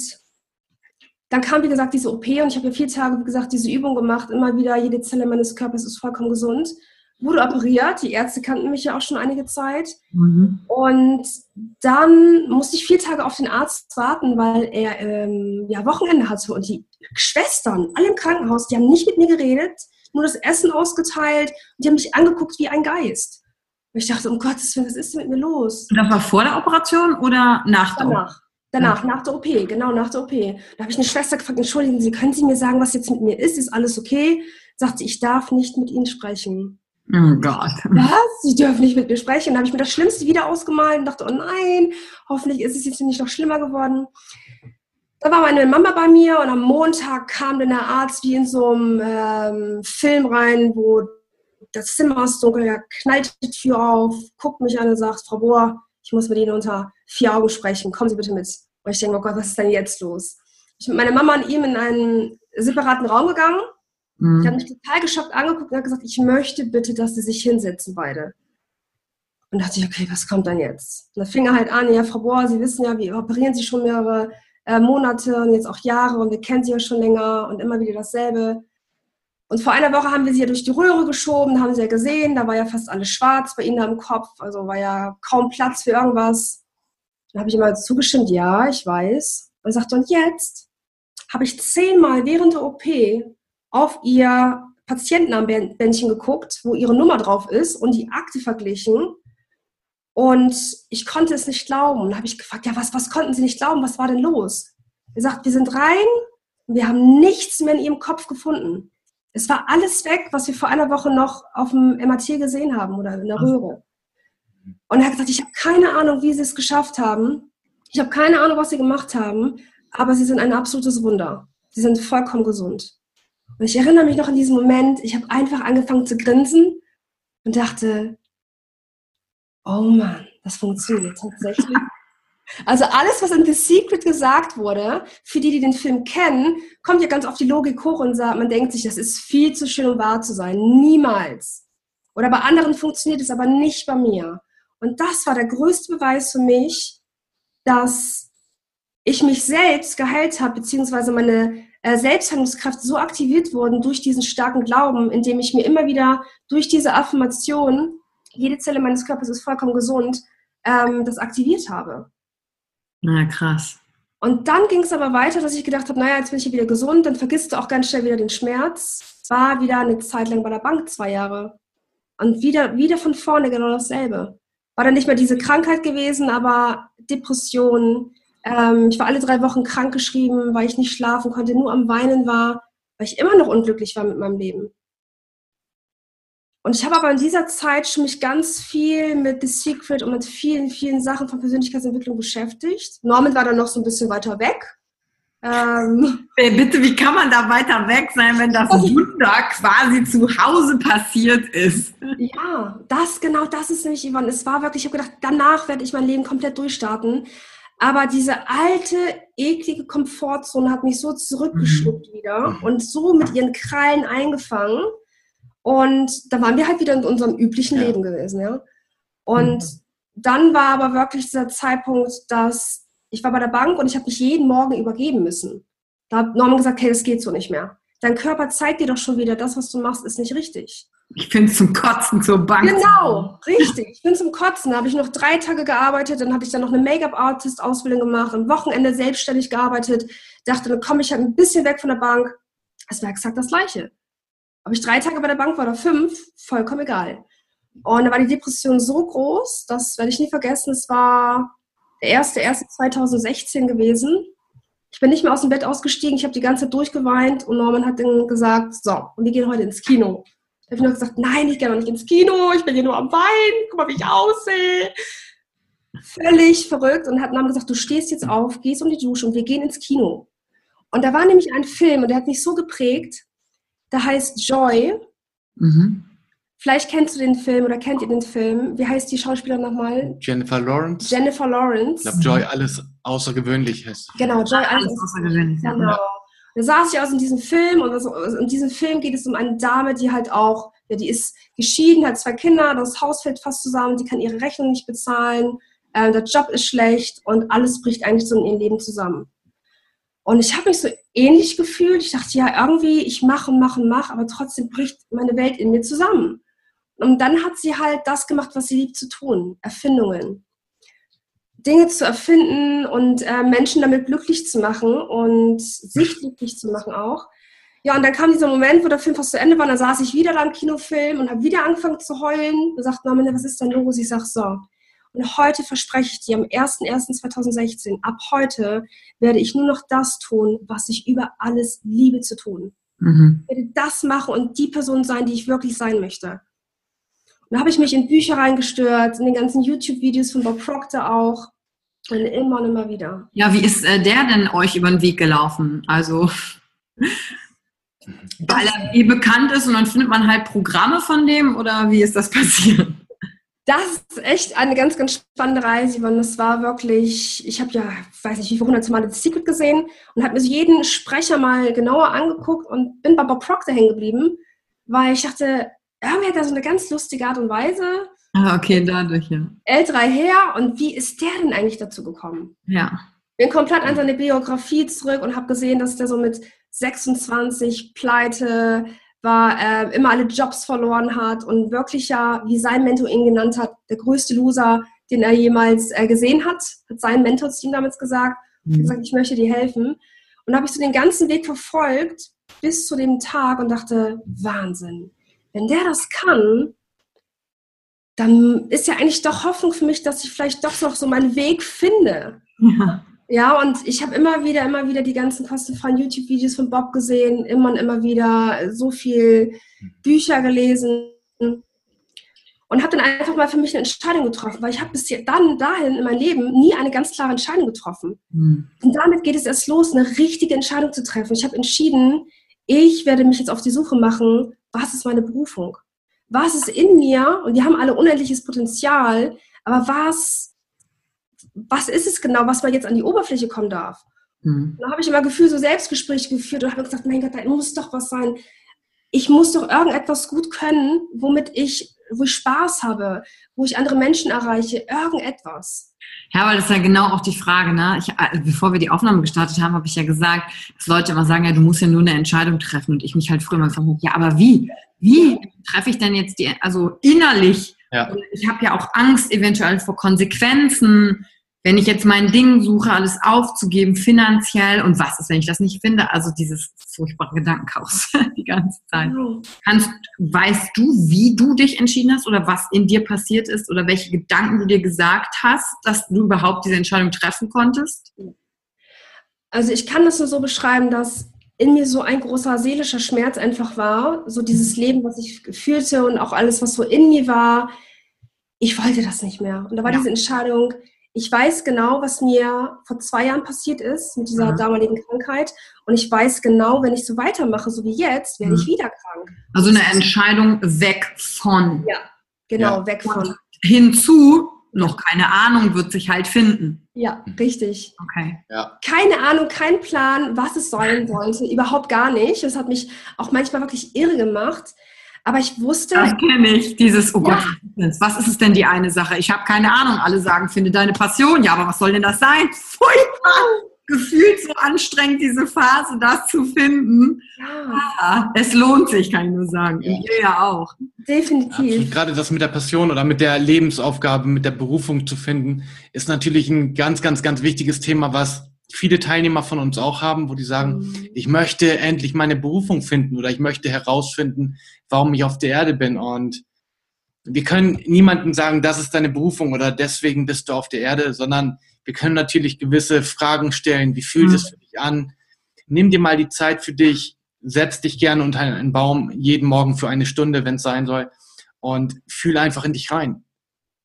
dann kam, wie gesagt, diese OP und ich habe ja vier Tage, wie gesagt, diese Übung gemacht, immer wieder, jede Zelle meines Körpers ist vollkommen gesund wurde operiert. Die Ärzte kannten mich ja auch schon einige Zeit. Mhm. Und dann musste ich vier Tage auf den Arzt warten, weil er ähm, ja Wochenende hatte. Und die Schwestern, alle im Krankenhaus, die haben nicht mit mir geredet, nur das Essen ausgeteilt. Und die haben mich angeguckt wie ein Geist. Und ich dachte, um Gottes Willen, was ist denn mit mir los? Und das war vor der Operation oder nach der Danach. Danach, nach der OP, genau, nach der OP. Da habe ich eine Schwester gefragt, entschuldigen Sie, können Sie mir sagen, was jetzt mit mir ist? Ist alles okay? Sagt sie, ich darf nicht mit Ihnen sprechen. Oh Gott. Was? Sie dürfen nicht mit mir sprechen. Dann habe ich mir das Schlimmste wieder ausgemalt und dachte, oh nein, hoffentlich ist es jetzt nicht noch schlimmer geworden. Da war meine Mama bei mir und am Montag kam dann der Arzt wie in so einem ähm, Film rein, wo das Zimmer ist dunkel, er knallt die Tür auf, guckt mich an und sagt, Frau Bohr, ich muss mit Ihnen unter vier Augen sprechen, kommen Sie bitte mit. Und ich denke, oh Gott, was ist denn jetzt los? Ich bin mit meiner Mama und ihm in einen separaten Raum gegangen Mhm. Ich habe mich total geschockt angeguckt und habe gesagt, ich möchte bitte, dass sie sich hinsetzen, beide. Und dachte ich, okay, was kommt dann jetzt? Und da fing er halt an, ja, Frau Bohr, Sie wissen ja, wir operieren Sie schon mehrere äh, Monate und jetzt auch Jahre und wir kennen Sie ja schon länger und immer wieder dasselbe. Und vor einer Woche haben wir sie ja durch die Röhre geschoben, haben sie ja gesehen, da war ja fast alles schwarz bei ihnen am Kopf, also war ja kaum Platz für irgendwas. Dann habe ich immer zugestimmt, ja, ich weiß. Und sagte, und jetzt habe ich zehnmal während der OP auf ihr Patientenarmbändchen geguckt, wo ihre Nummer drauf ist und die Akte verglichen. Und ich konnte es nicht glauben. Und habe ich gefragt, ja, was, was konnten Sie nicht glauben? Was war denn los? Er sagt, wir sind rein und wir haben nichts mehr in Ihrem Kopf gefunden. Es war alles weg, was wir vor einer Woche noch auf dem MRT gesehen haben oder in der Röhre. Und er hat gesagt, ich habe keine Ahnung, wie Sie es geschafft haben. Ich habe keine Ahnung, was Sie gemacht haben, aber Sie sind ein absolutes Wunder. Sie sind vollkommen gesund. Und ich erinnere mich noch an diesen Moment, ich habe einfach angefangen zu grinsen und dachte, oh Mann, das funktioniert tatsächlich. Also alles, was in The Secret gesagt wurde, für die, die den Film kennen, kommt ja ganz auf die Logik hoch und sagt, man denkt sich, das ist viel zu schön, um wahr zu sein. Niemals. Oder bei anderen funktioniert es aber nicht bei mir. Und das war der größte Beweis für mich, dass ich mich selbst geheilt habe, beziehungsweise meine äh, Selbstheilungskraft so aktiviert wurden durch diesen starken Glauben, indem ich mir immer wieder durch diese Affirmation, jede Zelle meines Körpers ist vollkommen gesund, ähm, das aktiviert habe. Na, krass. Und dann ging es aber weiter, dass ich gedacht habe, naja, jetzt bin ich wieder gesund, dann vergisst du auch ganz schnell wieder den Schmerz. War wieder eine Zeit lang bei der Bank, zwei Jahre. Und wieder, wieder von vorne genau dasselbe. War dann nicht mehr diese Krankheit gewesen, aber Depressionen, ähm, ich war alle drei Wochen krankgeschrieben, weil ich nicht schlafen konnte, nur am Weinen war, weil ich immer noch unglücklich war mit meinem Leben. Und ich habe aber in dieser Zeit schon mich ganz viel mit The Secret und mit vielen, vielen Sachen von Persönlichkeitsentwicklung beschäftigt. Norman war dann noch so ein bisschen weiter weg. Ähm, Bitte, wie kann man da weiter weg sein, wenn das Wunder quasi zu Hause passiert ist? Ja, das genau, das ist nämlich, Yvonne. Es war wirklich, ich habe gedacht, danach werde ich mein Leben komplett durchstarten. Aber diese alte, eklige Komfortzone hat mich so zurückgeschluckt mhm. wieder mhm. und so mit ihren Krallen eingefangen. Und da waren wir halt wieder in unserem üblichen ja. Leben gewesen, ja. Und mhm. dann war aber wirklich dieser Zeitpunkt, dass ich war bei der Bank und ich habe mich jeden Morgen übergeben müssen. Da hat Norman gesagt, hey, das geht so nicht mehr. Dein Körper zeigt dir doch schon wieder, das, was du machst, ist nicht richtig. Ich finde zum Kotzen zur Bank. Genau, richtig. Ich bin zum Kotzen. Da habe ich noch drei Tage gearbeitet, dann habe ich dann noch eine Make-up-Artist-Ausbildung gemacht, am Wochenende selbstständig gearbeitet. Dachte, dann komme ich halt ein bisschen weg von der Bank. Es wäre exakt das Gleiche. Ob ich drei Tage bei der Bank war oder fünf, vollkommen egal. Und da war die Depression so groß, das werde ich nie vergessen. Es war der erste, erste 2016 gewesen. Ich bin nicht mehr aus dem Bett ausgestiegen, ich habe die ganze Zeit durchgeweint und Norman hat dann gesagt, so, und wir gehen heute ins Kino. Da habe ich noch gesagt, nein, ich gehe noch nicht ins Kino, ich bin hier nur am Wein, guck mal, wie ich aussehe. Völlig verrückt und hat Norman gesagt, du stehst jetzt auf, gehst um die Dusche und wir gehen ins Kino. Und da war nämlich ein Film und der hat mich so geprägt, der heißt Joy. Mhm. Vielleicht kennst du den Film oder kennt ihr den Film. Wie heißt die Schauspielerin nochmal? Jennifer Lawrence. Jennifer Lawrence. Ich glaube, Joy alles außergewöhnlich heißt. Genau, Joy alles, alles außergewöhnlich. Genau. Ja. Da saß ich aus in diesem Film und in diesem Film geht es um eine Dame, die halt auch, ja, die ist geschieden, hat zwei Kinder, das Haus fällt fast zusammen, die kann ihre Rechnung nicht bezahlen, äh, der Job ist schlecht und alles bricht eigentlich so in ihrem Leben zusammen. Und ich habe mich so ähnlich gefühlt. Ich dachte, ja, irgendwie, ich mache und mache und mache, aber trotzdem bricht meine Welt in mir zusammen. Und dann hat sie halt das gemacht, was sie liebt zu tun, Erfindungen. Dinge zu erfinden und äh, Menschen damit glücklich zu machen und sich glücklich zu machen auch. Ja, und dann kam dieser Moment, wo der Film fast zu Ende war, und dann saß ich wieder da im Kinofilm und habe wieder angefangen zu heulen. Und sagte, Mama, was ist denn los? Ich sag so, und heute verspreche ich dir, am 01.01.2016, ab heute werde ich nur noch das tun, was ich über alles liebe zu tun. Mhm. Ich werde das machen und die Person sein, die ich wirklich sein möchte. Und da habe ich mich in Bücher reingestört, in den ganzen YouTube-Videos von Bob Proctor auch. Und immer und immer wieder. Ja, wie ist äh, der denn euch über den Weg gelaufen? Also, weil er eh bekannt ist und dann findet man halt Programme von dem oder wie ist das passiert? das ist echt eine ganz, ganz spannende Reise, und das war wirklich, ich habe ja, weiß nicht, wie viele hunderte Mal The Secret gesehen und habe mir so jeden Sprecher mal genauer angeguckt und bin bei Bob Proctor hängen geblieben, weil ich dachte, irgendwie hat er so eine ganz lustige Art und Weise. Ah, okay, dadurch, ja. L3 her und wie ist der denn eigentlich dazu gekommen? Ja. Bin komplett an seine Biografie zurück und habe gesehen, dass der so mit 26 Pleite, war, äh, immer alle Jobs verloren hat und wirklich ja, wie sein Mentor ihn genannt hat, der größte Loser, den er jemals äh, gesehen hat, hat sein Mentor zu ihm damals gesagt, mhm. gesagt, ich möchte dir helfen. Und habe ich so den ganzen Weg verfolgt bis zu dem Tag und dachte, Wahnsinn, wenn der das kann, dann ist ja eigentlich doch Hoffnung für mich, dass ich vielleicht doch noch so meinen Weg finde. Ja. Ja, und ich habe immer wieder, immer wieder die ganzen kostenfreien YouTube-Videos von Bob gesehen, immer und immer wieder so viel Bücher gelesen und habe dann einfach mal für mich eine Entscheidung getroffen, weil ich habe bis dann dahin in meinem Leben nie eine ganz klare Entscheidung getroffen. Mhm. Und damit geht es erst los, eine richtige Entscheidung zu treffen. Ich habe entschieden, ich werde mich jetzt auf die Suche machen, was ist meine Berufung? Was ist in mir? Und wir haben alle unendliches Potenzial, aber was was ist es genau, was mal jetzt an die Oberfläche kommen darf? Mhm. Da habe ich immer Gefühl, so Selbstgespräche geführt und habe gesagt, mein Gott, da muss doch was sein. Ich muss doch irgendetwas gut können, womit ich, wo ich Spaß habe, wo ich andere Menschen erreiche, irgendetwas. Ja, weil das ist ja genau auch die Frage, ne? Ich, äh, bevor wir die Aufnahme gestartet haben, habe ich ja gesagt, dass Leute immer sagen, ja, du musst ja nur eine Entscheidung treffen und ich mich halt früher mal gefragt habe, ja, aber wie? Wie treffe ich denn jetzt die, also innerlich? Ja. Ich habe ja auch Angst eventuell vor Konsequenzen wenn ich jetzt mein Ding suche, alles aufzugeben, finanziell und was ist, wenn ich das nicht finde? Also dieses furchtbare Gedankenchaos die ganze Zeit. Kannst, weißt du, wie du dich entschieden hast oder was in dir passiert ist oder welche Gedanken du dir gesagt hast, dass du überhaupt diese Entscheidung treffen konntest? Also ich kann das nur so beschreiben, dass in mir so ein großer seelischer Schmerz einfach war, so dieses Leben, was ich fühlte und auch alles, was so in mir war. Ich wollte das nicht mehr. Und da war ja. diese Entscheidung, ich weiß genau, was mir vor zwei Jahren passiert ist mit dieser mhm. damaligen Krankheit. Und ich weiß genau, wenn ich so weitermache, so wie jetzt, werde mhm. ich wieder krank. Also eine Entscheidung weg von. Ja, genau, ja. weg von. hinzu, noch keine Ahnung, wird sich halt finden. Ja, richtig. Okay. Ja. Keine Ahnung, kein Plan, was es sein sollte. Überhaupt gar nicht. Das hat mich auch manchmal wirklich irre gemacht. Aber ich wusste. Das kenne ich, dieses, oh ja. Gott, was ist es denn die eine Sache? Ich habe keine Ahnung. Alle sagen, finde deine Passion. Ja, aber was soll denn das sein? Furchtbar! Gefühlt so anstrengend, diese Phase, das zu finden. Ja. ja es lohnt sich, kann ich nur sagen. Ja. ihr ja auch. Definitiv. Ja, gerade das mit der Passion oder mit der Lebensaufgabe, mit der Berufung zu finden, ist natürlich ein ganz, ganz, ganz wichtiges Thema, was viele Teilnehmer von uns auch haben, wo die sagen, mhm. ich möchte endlich meine Berufung finden oder ich möchte herausfinden, warum ich auf der Erde bin. Und wir können niemandem sagen, das ist deine Berufung oder deswegen bist du auf der Erde, sondern wir können natürlich gewisse Fragen stellen. Wie fühlt mhm. es für dich an? Nimm dir mal die Zeit für dich, setz dich gerne unter einen Baum jeden Morgen für eine Stunde, wenn es sein soll, und fühl einfach in dich rein.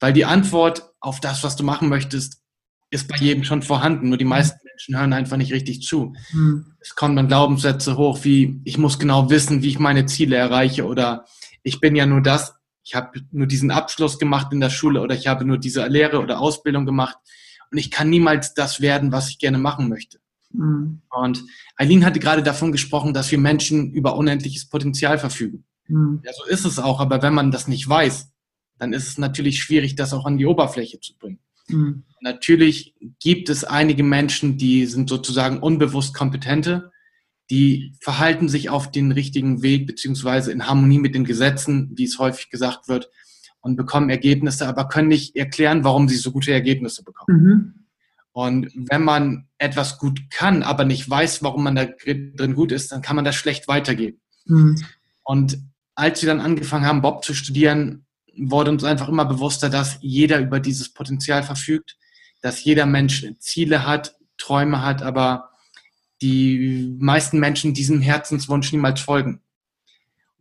Weil die Antwort auf das, was du machen möchtest, ist bei jedem schon vorhanden. Nur die meisten Menschen hören einfach nicht richtig zu. Mhm. Es kommen dann Glaubenssätze hoch wie, ich muss genau wissen, wie ich meine Ziele erreiche oder ich bin ja nur das, ich habe nur diesen Abschluss gemacht in der Schule oder ich habe nur diese Lehre oder Ausbildung gemacht und ich kann niemals das werden, was ich gerne machen möchte. Mhm. Und Eileen hatte gerade davon gesprochen, dass wir Menschen über unendliches Potenzial verfügen. Mhm. Ja, so ist es auch, aber wenn man das nicht weiß, dann ist es natürlich schwierig, das auch an die Oberfläche zu bringen. Mhm. Natürlich gibt es einige Menschen, die sind sozusagen unbewusst kompetente, die verhalten sich auf den richtigen Weg beziehungsweise in Harmonie mit den Gesetzen, wie es häufig gesagt wird, und bekommen Ergebnisse, aber können nicht erklären, warum sie so gute Ergebnisse bekommen. Mhm. Und wenn man etwas gut kann, aber nicht weiß, warum man da drin gut ist, dann kann man das schlecht weitergeben. Mhm. Und als wir dann angefangen haben, Bob zu studieren, wurde uns einfach immer bewusster, dass jeder über dieses Potenzial verfügt, dass jeder Mensch Ziele hat, Träume hat, aber die meisten Menschen diesem Herzenswunsch niemals folgen.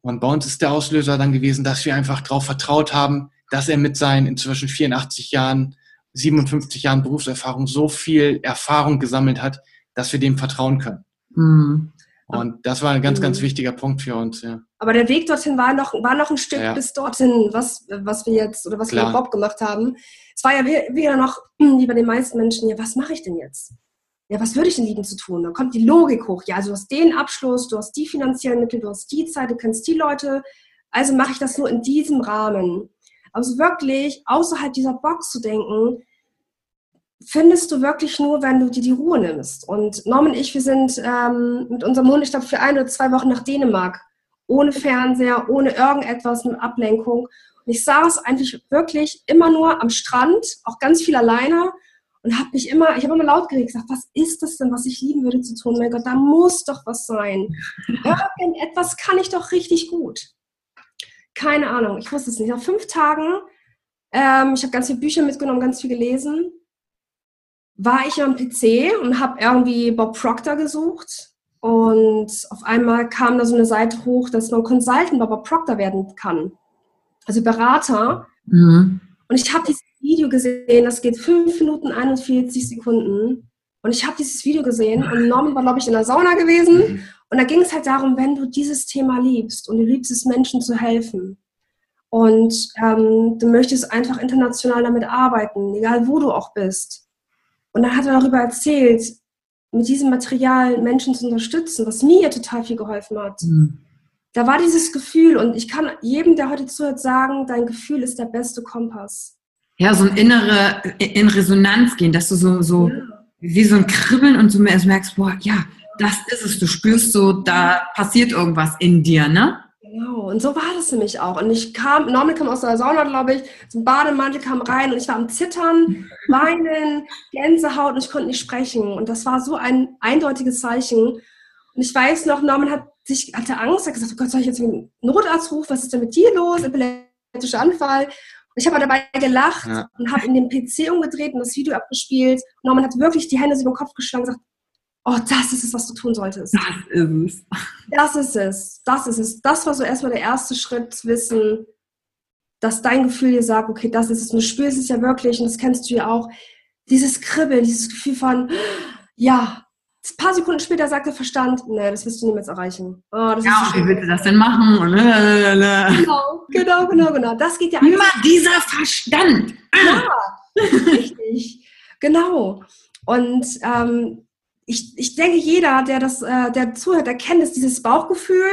Und bei uns ist der Auslöser dann gewesen, dass wir einfach darauf vertraut haben, dass er mit seinen inzwischen 84 Jahren, 57 Jahren Berufserfahrung so viel Erfahrung gesammelt hat, dass wir dem vertrauen können. Mhm. Und das war ein ganz, ganz mhm. wichtiger Punkt für uns. Ja. Aber der Weg dorthin war noch, war noch ein Stück ja. bis dorthin, was, was wir jetzt oder was Klar. wir mit Bob gemacht haben. Es war ja wieder noch, wie bei den meisten Menschen, ja, was mache ich denn jetzt? Ja, was würde ich denn lieben zu tun? Dann kommt die Logik hoch. Ja, also du hast den Abschluss, du hast die finanziellen Mittel, du hast die Zeit, du kennst die Leute. Also mache ich das nur in diesem Rahmen. Also wirklich außerhalb dieser Box zu denken, findest du wirklich nur, wenn du dir die Ruhe nimmst. Und Norm und ich, wir sind ähm, mit unserem Hund, ich glaube, für ein oder zwei Wochen nach Dänemark. Ohne Fernseher, ohne irgendetwas, mit Ablenkung. Und ich saß eigentlich wirklich immer nur am Strand, auch ganz viel alleine und habe mich immer, ich habe immer laut geredet, gesagt, was ist das denn, was ich lieben würde zu tun? Mein Gott, da muss doch was sein. Irgendetwas kann ich doch richtig gut. Keine Ahnung, ich wusste es nicht. Nach fünf Tagen, ähm, ich habe ganz viele Bücher mitgenommen, ganz viel gelesen war ich am PC und habe irgendwie Bob Proctor gesucht. Und auf einmal kam da so eine Seite hoch, dass man Consultant bei Bob Proctor werden kann. Also Berater. Mhm. Und ich habe dieses Video gesehen, das geht 5 Minuten 41 Sekunden. Und ich habe dieses Video gesehen und Norman war, glaube ich, in der Sauna gewesen. Mhm. Und da ging es halt darum, wenn du dieses Thema liebst und du liebst es, Menschen zu helfen. Und ähm, du möchtest einfach international damit arbeiten, egal wo du auch bist. Und dann hat er darüber erzählt, mit diesem Material Menschen zu unterstützen, was mir total viel geholfen hat. Mhm. Da war dieses Gefühl und ich kann jedem, der heute zuhört, sagen, dein Gefühl ist der beste Kompass. Ja, so ein innere, in Resonanz gehen, dass du so, so ja. wie so ein Kribbeln und so merkst, boah, ja, das ist es. Du spürst so, da passiert irgendwas in dir, ne? Genau, und so war das nämlich auch. Und ich kam, Norman kam aus der Sauna, glaube ich, zum Bademantel kam rein und ich war am Zittern, weinen, Gänsehaut und ich konnte nicht sprechen. Und das war so ein eindeutiges Zeichen. Und ich weiß noch, Norman hat sich, hatte Angst, hat gesagt, oh Gott, soll ich jetzt einen Notarzt rufen? Was ist denn mit dir los? Epileptischer Anfall. Und ich habe dabei gelacht ja. und habe in den PC umgedreht und das Video abgespielt. Norman hat wirklich die Hände über den Kopf geschlagen und gesagt, oh, das ist es, was du tun solltest. Das ist es. Das ist es. Das ist es. Das war so erstmal der erste Schritt, zu wissen, dass dein Gefühl dir sagt, okay, das ist es. Und du spürst es ja wirklich, und das kennst du ja auch. Dieses Kribbeln, dieses Gefühl von, ja, ein paar Sekunden später sagt der Verstand, nee, das wirst du niemals erreichen. Oh, ja, und wie willst du das denn machen? Genau, genau, genau, genau. Das geht ja Immer dieser Verstand. Ja, richtig. Genau. Und ähm, ich, ich denke, jeder, der das, äh, der zuhört, erkennt es, dieses Bauchgefühl.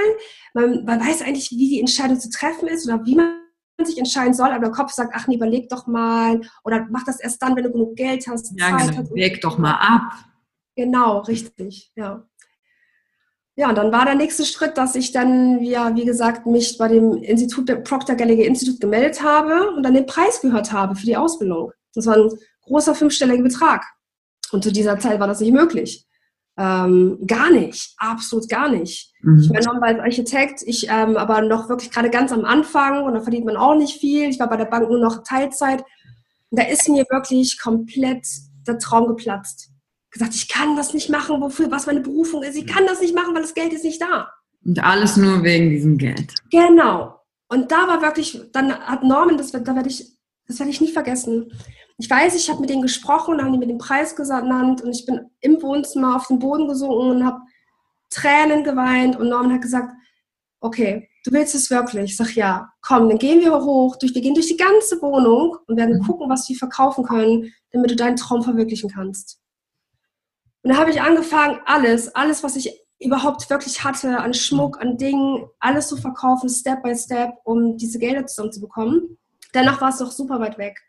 Man, man weiß eigentlich, wie die Entscheidung zu treffen ist oder wie man sich entscheiden soll, aber der Kopf sagt, ach nee, überleg doch mal oder mach das erst dann, wenn du genug Geld hast. Ja, Zeit genau. Weg doch mal ab. Genau, richtig, ja. Ja, und dann war der nächste Schritt, dass ich dann, ja, wie gesagt, mich bei dem Institut, Proctor Gallagher Institut gemeldet habe und dann den Preis gehört habe für die Ausbildung. Das war ein großer fünfstelliger Betrag. Und zu dieser Zeit war das nicht möglich. Ähm, gar nicht, absolut gar nicht. Mhm. Ich meine, als Architekt, ich ähm, aber noch wirklich gerade ganz am Anfang und da verdient man auch nicht viel. Ich war bei der Bank nur noch Teilzeit. Und da ist mir wirklich komplett der Traum geplatzt. Gesagt, ich kann das nicht machen, wofür, was meine Berufung ist. Ich kann das nicht machen, weil das Geld ist nicht da. Und alles nur wegen diesem Geld. Genau. Und da war wirklich, dann hat Norman, das, da werde ich, das werde ich nie vergessen ich weiß, ich habe mit denen gesprochen, haben die mir den Preis genannt und ich bin im Wohnzimmer auf den Boden gesunken und habe Tränen geweint und Norman hat gesagt, okay, du willst es wirklich? Ich sag ja, komm, dann gehen wir hoch, durch, wir gehen durch die ganze Wohnung und werden mhm. gucken, was wir verkaufen können, damit du deinen Traum verwirklichen kannst. Und da habe ich angefangen, alles, alles, was ich überhaupt wirklich hatte, an Schmuck, an Dingen, alles zu verkaufen, Step by Step, um diese Gelder zusammenzubekommen. Danach war es noch super weit weg.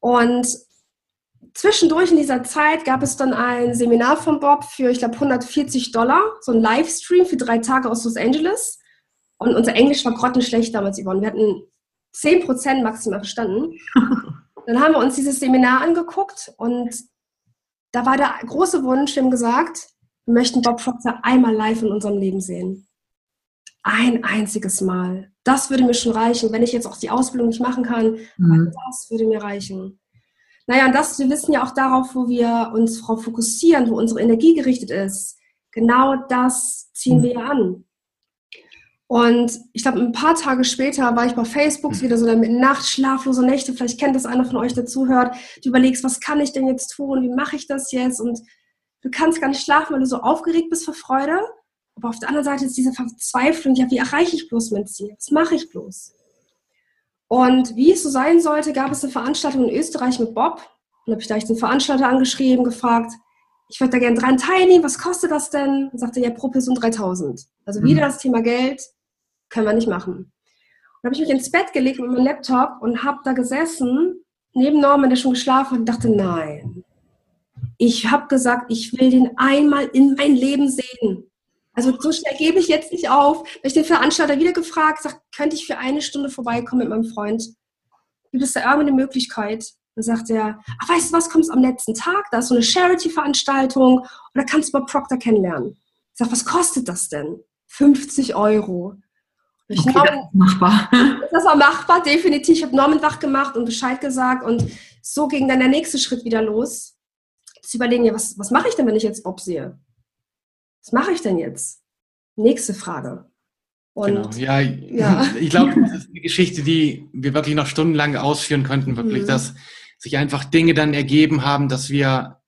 Und zwischendurch in dieser Zeit gab es dann ein Seminar von Bob für, ich glaube, 140 Dollar, so ein Livestream für drei Tage aus Los Angeles. Und unser Englisch war grottenschlecht damals, Yvonne. Wir hatten 10% maximal verstanden. Dann haben wir uns dieses Seminar angeguckt und da war der große Wunsch, haben gesagt, wir möchten Bob Proctor einmal live in unserem Leben sehen. Ein einziges Mal das würde mir schon reichen. Wenn ich jetzt auch die Ausbildung nicht machen kann, mhm. das würde mir reichen. Naja, und das, wir wissen ja auch darauf, wo wir uns darauf fokussieren, wo unsere Energie gerichtet ist. Genau das ziehen mhm. wir ja an. Und ich glaube, ein paar Tage später war ich bei Facebook mhm. wieder so mit Nacht, schlaflose Nächte. Vielleicht kennt das einer von euch, der zuhört. Du überlegst, was kann ich denn jetzt tun? Wie mache ich das jetzt? Und du kannst gar nicht schlafen, weil du so aufgeregt bist vor Freude. Aber auf der anderen Seite ist diese Verzweiflung, ja, wie erreiche ich bloß mein Ziel? Was mache ich bloß? Und wie es so sein sollte, gab es eine Veranstaltung in Österreich mit Bob. Und habe ich da den Veranstalter angeschrieben, gefragt, ich würde da gerne dran teilnehmen, was kostet das denn? Und sagte, ja, pro Person 3000. Also mhm. wieder das Thema Geld, können wir nicht machen. Und habe ich mich ins Bett gelegt mit meinem Laptop und habe da gesessen, neben Norman, der schon geschlafen hat, und dachte, nein. Ich habe gesagt, ich will den einmal in mein Leben sehen. Also so schnell gebe ich jetzt nicht auf. Habe ich den Veranstalter wieder gefragt, sagt, könnte ich für eine Stunde vorbeikommen mit meinem Freund? Gibt es da irgendeine Möglichkeit? Dann sagt er, ach, weißt du was, kommst am letzten Tag, da ist so eine Charity-Veranstaltung und da kannst du mal Proctor kennenlernen. Ich sage, was kostet das denn? 50 Euro. Ich okay, Norman, das machbar. Das war machbar, definitiv. Ich habe Norman wach gemacht und Bescheid gesagt und so ging dann der nächste Schritt wieder los. Zu überlegen, ja, was, was mache ich denn, wenn ich jetzt Bob sehe? Was mache ich denn jetzt? Nächste Frage. Und, genau. ja, ja, ich glaube, das ist eine Geschichte, die wir wirklich noch stundenlang ausführen könnten, wirklich, mhm. dass sich einfach Dinge dann ergeben haben, dass wir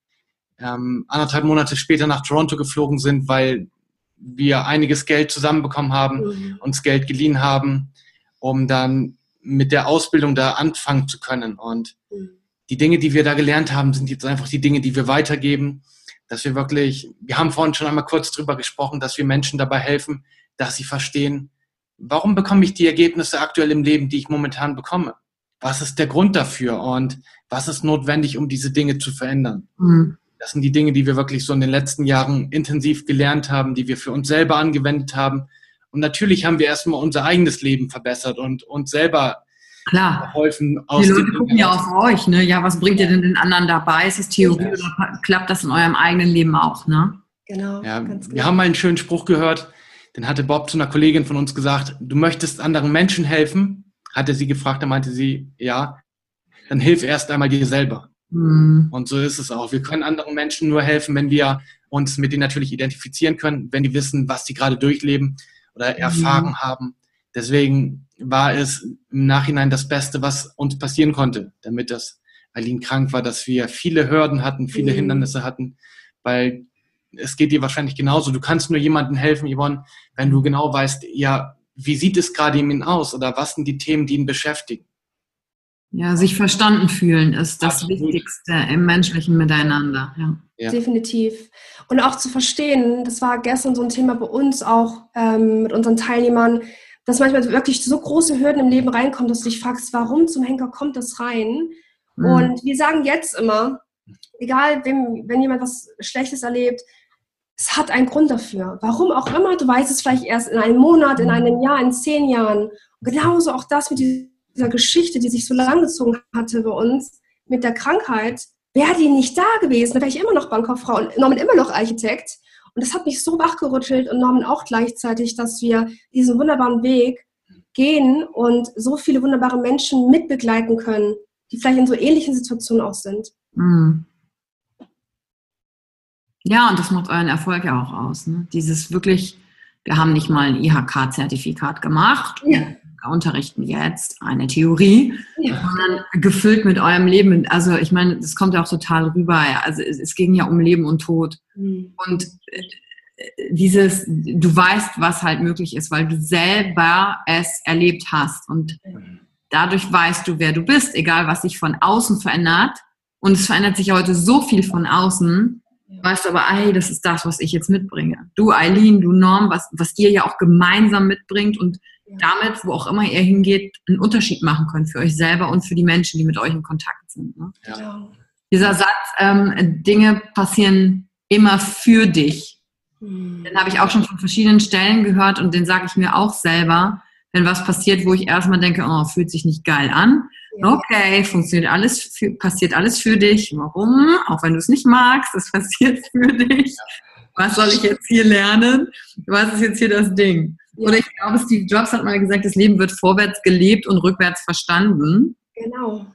ähm, anderthalb Monate später nach Toronto geflogen sind, weil wir einiges Geld zusammenbekommen haben, mhm. uns Geld geliehen haben, um dann mit der Ausbildung da anfangen zu können. Und mhm. die Dinge, die wir da gelernt haben, sind jetzt einfach die Dinge, die wir weitergeben dass wir wirklich, wir haben vorhin schon einmal kurz drüber gesprochen, dass wir Menschen dabei helfen, dass sie verstehen, warum bekomme ich die Ergebnisse aktuell im Leben, die ich momentan bekomme? Was ist der Grund dafür und was ist notwendig, um diese Dinge zu verändern? Mhm. Das sind die Dinge, die wir wirklich so in den letzten Jahren intensiv gelernt haben, die wir für uns selber angewendet haben. Und natürlich haben wir erstmal unser eigenes Leben verbessert und uns selber Klar. geholfen. Aus die Leute gucken ja auf euch, ne? Ja, was bringt ihr denn den anderen dabei? Ist es Theorie oder klappt das in eurem eigenen Leben auch, ne? Genau. Ja, genau. Wir haben mal einen schönen Spruch gehört, den hatte Bob zu einer Kollegin von uns gesagt, du möchtest anderen Menschen helfen? Hatte sie gefragt, da meinte sie, ja, dann hilf erst einmal dir selber. Mhm. Und so ist es auch. Wir können anderen Menschen nur helfen, wenn wir uns mit denen natürlich identifizieren können, wenn die wissen, was sie gerade durchleben oder erfahren mhm. haben. Deswegen war es im Nachhinein das Beste, was uns passieren konnte, damit das Aline krank war, dass wir viele Hürden hatten, viele mhm. Hindernisse hatten, weil es geht dir wahrscheinlich genauso. Du kannst nur jemandem helfen, Yvonne, wenn du genau weißt, ja, wie sieht es gerade ihm aus oder was sind die Themen, die ihn beschäftigen. Ja, sich verstanden fühlen ist das Absolut. Wichtigste im menschlichen Miteinander. Ja. ja. Definitiv. Und auch zu verstehen, das war gestern so ein Thema bei uns auch ähm, mit unseren Teilnehmern, dass manchmal wirklich so große Hürden im Leben reinkommen, dass du dich fragst, warum zum Henker kommt das rein? Mhm. Und wir sagen jetzt immer, egal wem, wenn jemand was Schlechtes erlebt, es hat einen Grund dafür. Warum auch immer, du weißt es vielleicht erst in einem Monat, in einem Jahr, in zehn Jahren. Und genauso auch das mit dieser Geschichte, die sich so lang gezogen hatte bei uns, mit der Krankheit. wäre die nicht da gewesen, wäre ich immer noch Bankkauffrau und immer noch Architekt. Und das hat mich so wachgerüttelt und Norman auch gleichzeitig, dass wir diesen wunderbaren Weg gehen und so viele wunderbare Menschen mitbegleiten können, die vielleicht in so ähnlichen Situationen auch sind. Mhm. Ja, und das macht euren Erfolg ja auch aus. Ne? Dieses wirklich, wir haben nicht mal ein IHK-Zertifikat gemacht. Ja unterrichten jetzt eine Theorie, ja. sondern gefüllt mit eurem Leben. Also ich meine, das kommt ja auch total rüber. Also es, es ging ja um Leben und Tod. Mhm. Und äh, dieses, du weißt, was halt möglich ist, weil du selber es erlebt hast. Und dadurch weißt du, wer du bist, egal was sich von außen verändert. Und es verändert sich heute so viel von außen. Weißt du aber, ey, das ist das, was ich jetzt mitbringe. Du, Eileen, du Norm, was, was ihr ja auch gemeinsam mitbringt und damit, wo auch immer ihr hingeht, einen Unterschied machen könnt für euch selber und für die Menschen, die mit euch in Kontakt sind. Ne? Ja. Dieser Satz, ähm, Dinge passieren immer für dich, hm. den habe ich auch schon von verschiedenen Stellen gehört und den sage ich mir auch selber, wenn was passiert, wo ich erstmal denke, oh, fühlt sich nicht geil an. Ja. Okay, funktioniert alles, für, passiert alles für dich. Warum? Auch wenn du es nicht magst, es passiert für dich. Was soll ich jetzt hier lernen? Was ist jetzt hier das Ding? Ja. Oder ich glaube, Steve Jobs hat mal gesagt, das Leben wird vorwärts gelebt und rückwärts verstanden. Genau.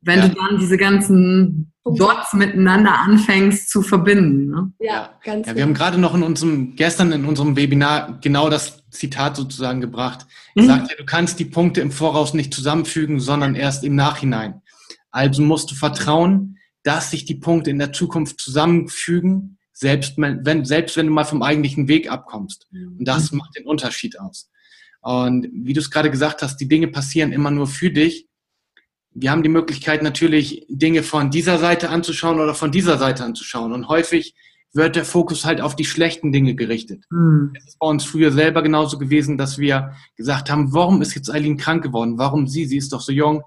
Wenn ja. du dann diese ganzen Dots miteinander anfängst zu verbinden. Ne? Ja, ganz ja, Wir haben gerade noch in unserem, gestern in unserem Webinar genau das Zitat sozusagen gebracht. Er mhm. sagt ja, du kannst die Punkte im Voraus nicht zusammenfügen, sondern erst im Nachhinein. Also musst du vertrauen, dass sich die Punkte in der Zukunft zusammenfügen, selbst wenn, selbst wenn du mal vom eigentlichen Weg abkommst. Mhm. Und das macht den Unterschied aus. Und wie du es gerade gesagt hast, die Dinge passieren immer nur für dich. Wir haben die Möglichkeit natürlich, Dinge von dieser Seite anzuschauen oder von dieser Seite anzuschauen. Und häufig wird der Fokus halt auf die schlechten Dinge gerichtet. Mhm. Es ist bei uns früher selber genauso gewesen, dass wir gesagt haben, warum ist jetzt Eileen krank geworden? Warum sie? Sie ist doch so jung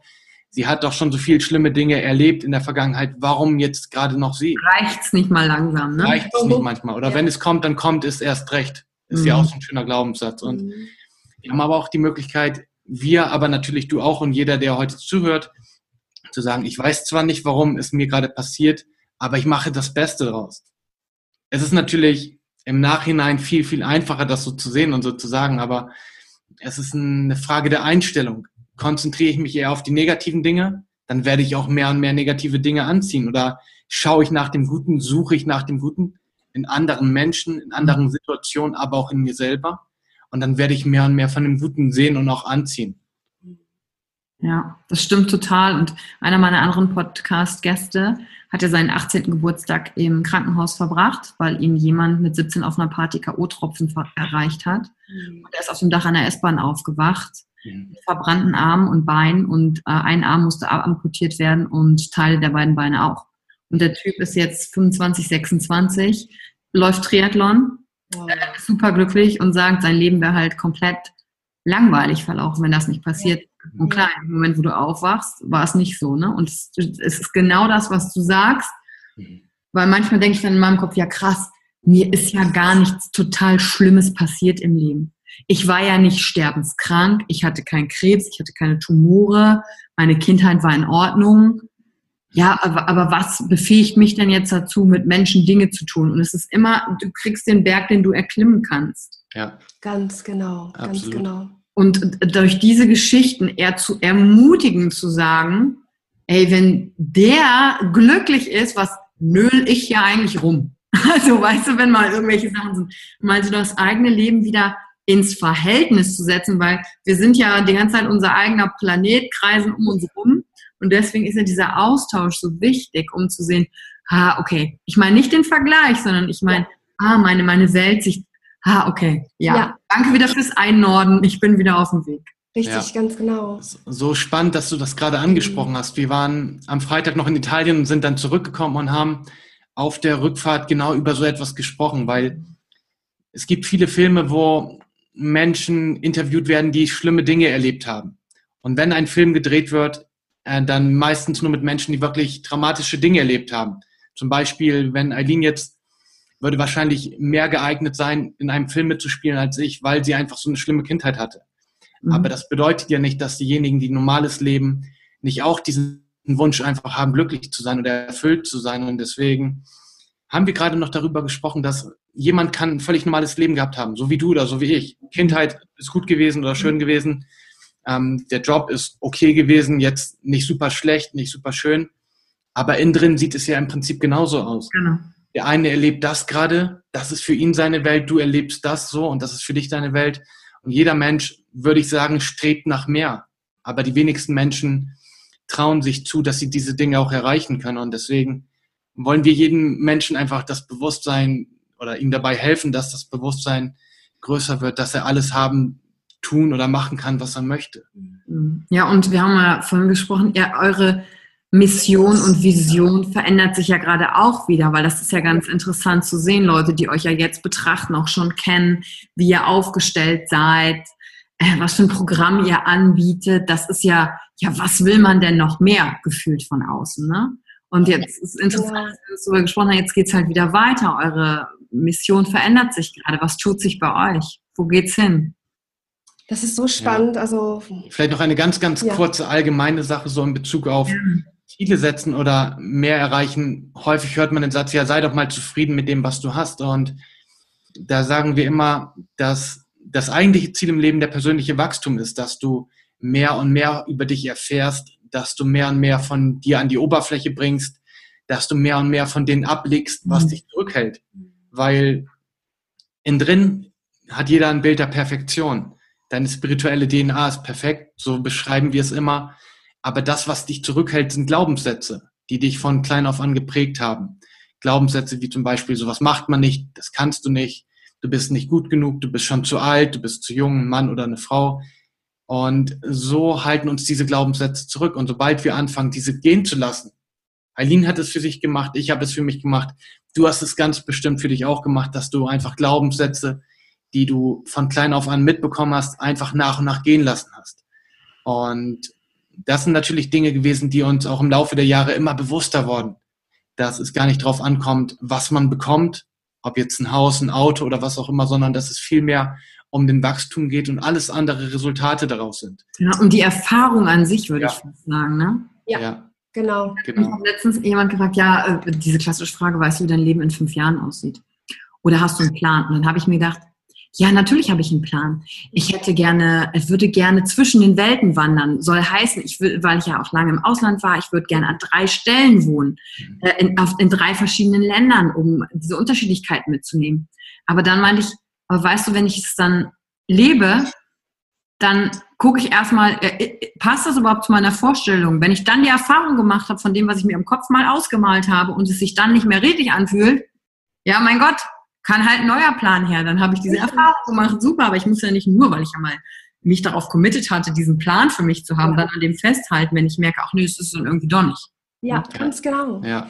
sie hat doch schon so viel schlimme Dinge erlebt in der Vergangenheit. Warum jetzt gerade noch sie? Reicht's nicht mal langsam, ne? Reicht's nicht manchmal. Oder ja. wenn es kommt, dann kommt es erst recht. Ist mhm. ja auch so ein schöner Glaubenssatz. Und mhm. wir haben aber auch die Möglichkeit, wir, aber natürlich du auch und jeder, der heute zuhört, zu sagen, ich weiß zwar nicht, warum es mir gerade passiert, aber ich mache das Beste draus. Es ist natürlich im Nachhinein viel, viel einfacher, das so zu sehen und so zu sagen, aber es ist eine Frage der Einstellung konzentriere ich mich eher auf die negativen Dinge, dann werde ich auch mehr und mehr negative Dinge anziehen. Oder schaue ich nach dem Guten, suche ich nach dem Guten in anderen Menschen, in anderen Situationen, aber auch in mir selber. Und dann werde ich mehr und mehr von dem Guten sehen und auch anziehen. Ja, das stimmt total. Und einer meiner anderen Podcast-Gäste hat ja seinen 18. Geburtstag im Krankenhaus verbracht, weil ihm jemand mit 17 auf einer Party K.O.-Tropfen erreicht hat. Mhm. Und er ist auf dem Dach einer S-Bahn aufgewacht mit verbrannten Armen und Beinen und äh, ein Arm musste amputiert werden und Teile der beiden Beine auch. Und der Typ ist jetzt 25, 26, läuft Triathlon, wow. äh, super glücklich und sagt, sein Leben wäre halt komplett langweilig verlaufen, wenn das nicht passiert. Ja. Und klar, im Moment, wo du aufwachst, war es nicht so. Ne? Und es, es ist genau das, was du sagst, mhm. weil manchmal denke ich dann in meinem Kopf, ja krass, mir ist ja gar nichts total Schlimmes passiert im Leben. Ich war ja nicht sterbenskrank, ich hatte keinen Krebs, ich hatte keine Tumore, meine Kindheit war in Ordnung. Ja, aber, aber was befähigt mich denn jetzt dazu, mit Menschen Dinge zu tun? Und es ist immer, du kriegst den Berg, den du erklimmen kannst. Ja. Ganz genau, Absolut. ganz genau. Und durch diese Geschichten eher zu ermutigen, zu sagen, ey, wenn der glücklich ist, was nöl ich ja eigentlich rum? Also, weißt du, wenn mal irgendwelche Sachen sind, mal so das eigene Leben wieder ins Verhältnis zu setzen, weil wir sind ja die ganze Zeit unser eigener Planet, kreisen um uns rum. Und deswegen ist ja dieser Austausch so wichtig, um zu sehen, ah, okay, ich meine nicht den Vergleich, sondern ich meine, ah, meine, meine Weltsicht, ah, okay, ja. ja. Danke wieder fürs Einnorden, ich bin wieder auf dem Weg. Richtig, ja. ganz genau. So spannend, dass du das gerade angesprochen mhm. hast. Wir waren am Freitag noch in Italien und sind dann zurückgekommen und haben auf der Rückfahrt genau über so etwas gesprochen, weil es gibt viele Filme, wo Menschen interviewt werden, die schlimme Dinge erlebt haben. Und wenn ein Film gedreht wird, äh, dann meistens nur mit Menschen, die wirklich dramatische Dinge erlebt haben. Zum Beispiel, wenn Eileen jetzt würde wahrscheinlich mehr geeignet sein, in einem Film mitzuspielen als ich, weil sie einfach so eine schlimme Kindheit hatte. Mhm. Aber das bedeutet ja nicht, dass diejenigen, die normales leben, nicht auch diesen Wunsch einfach haben, glücklich zu sein oder erfüllt zu sein. Und deswegen haben wir gerade noch darüber gesprochen, dass jemand kann ein völlig normales Leben gehabt haben, so wie du oder so wie ich. Kindheit ist gut gewesen oder schön gewesen. Ähm, der Job ist okay gewesen, jetzt nicht super schlecht, nicht super schön. Aber innen drin sieht es ja im Prinzip genauso aus. Genau. Der eine erlebt das gerade, das ist für ihn seine Welt, du erlebst das so und das ist für dich deine Welt. Und jeder Mensch, würde ich sagen, strebt nach mehr. Aber die wenigsten Menschen trauen sich zu, dass sie diese Dinge auch erreichen können. Und deswegen wollen wir jedem Menschen einfach das Bewusstsein oder ihm dabei helfen, dass das Bewusstsein größer wird, dass er alles haben, tun oder machen kann, was er möchte. Ja, und wir haben ja vorhin gesprochen, ja, eure Mission und Vision verändert sich ja gerade auch wieder, weil das ist ja ganz interessant zu sehen, Leute, die euch ja jetzt betrachten, auch schon kennen, wie ihr aufgestellt seid, äh, was für ein Programm ihr anbietet. Das ist ja, ja, was will man denn noch mehr gefühlt von außen, ne? Und jetzt ist interessant, dass wir darüber gesprochen haben, jetzt geht es halt wieder weiter. Eure Mission verändert sich gerade. Was tut sich bei euch? Wo geht's hin? Das ist so spannend. Ja. Also vielleicht noch eine ganz, ganz ja. kurze allgemeine Sache so in Bezug auf ja. Ziele setzen oder mehr erreichen. Häufig hört man den Satz: Ja, sei doch mal zufrieden mit dem, was du hast. Und da sagen wir immer, dass das eigentliche Ziel im Leben der persönliche Wachstum ist, dass du mehr und mehr über dich erfährst, dass du mehr und mehr von dir an die Oberfläche bringst, dass du mehr und mehr von denen ablegst, was mhm. dich zurückhält. Weil in drin hat jeder ein Bild der Perfektion. Deine spirituelle DNA ist perfekt, so beschreiben wir es immer. Aber das, was dich zurückhält, sind Glaubenssätze, die dich von klein auf an geprägt haben. Glaubenssätze wie zum Beispiel, sowas macht man nicht, das kannst du nicht, du bist nicht gut genug, du bist schon zu alt, du bist zu jung, ein Mann oder eine Frau. Und so halten uns diese Glaubenssätze zurück. Und sobald wir anfangen, diese gehen zu lassen, Eileen hat es für sich gemacht, ich habe es für mich gemacht, du hast es ganz bestimmt für dich auch gemacht, dass du einfach Glaubenssätze, die du von klein auf an mitbekommen hast, einfach nach und nach gehen lassen hast. Und das sind natürlich Dinge gewesen, die uns auch im Laufe der Jahre immer bewusster wurden, dass es gar nicht darauf ankommt, was man bekommt, ob jetzt ein Haus, ein Auto oder was auch immer, sondern dass es vielmehr um den Wachstum geht und alles andere Resultate daraus sind. Ja, um die Erfahrung an sich, würde ja. ich sagen, ne? Ja, ja. genau. genau. Ich habe letztens jemand gefragt, ja, äh, diese klassische Frage, weißt du, wie dein Leben in fünf Jahren aussieht? Oder hast du einen Plan? Und dann habe ich mir gedacht, ja, natürlich habe ich einen Plan. Ich hätte gerne, ich würde gerne zwischen den Welten wandern. Soll heißen, ich will, weil ich ja auch lange im Ausland war, ich würde gerne an drei Stellen wohnen, äh, in, auf, in drei verschiedenen Ländern, um diese Unterschiedlichkeiten mitzunehmen. Aber dann meinte ich, aber weißt du, wenn ich es dann lebe, dann gucke ich erstmal, äh, äh, passt das überhaupt zu meiner Vorstellung? Wenn ich dann die Erfahrung gemacht habe von dem, was ich mir im Kopf mal ausgemalt habe und es sich dann nicht mehr redlich anfühlt, ja, mein Gott, kann halt ein neuer Plan her. Dann habe ich diese Erfahrung gemacht, super, aber ich muss ja nicht nur, weil ich ja mal mich darauf committed hatte, diesen Plan für mich zu haben, ja. dann an dem festhalten, wenn ich merke, ach nee, es ist dann irgendwie doch nicht. Ja, ganz genau. Ja.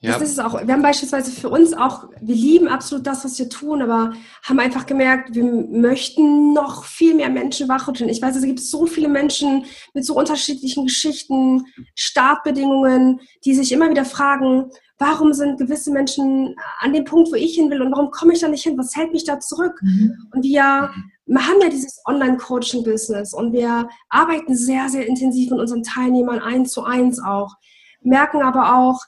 Ja. Das ist es auch. Wir haben beispielsweise für uns auch, wir lieben absolut das, was wir tun, aber haben einfach gemerkt, wir möchten noch viel mehr Menschen wachrütteln. Ich weiß, es gibt so viele Menschen mit so unterschiedlichen Geschichten, Startbedingungen, die sich immer wieder fragen, warum sind gewisse Menschen an dem Punkt, wo ich hin will und warum komme ich da nicht hin? Was hält mich da zurück? Mhm. Und wir, wir haben ja dieses Online-Coaching-Business und wir arbeiten sehr, sehr intensiv mit unseren Teilnehmern eins zu eins auch, merken aber auch,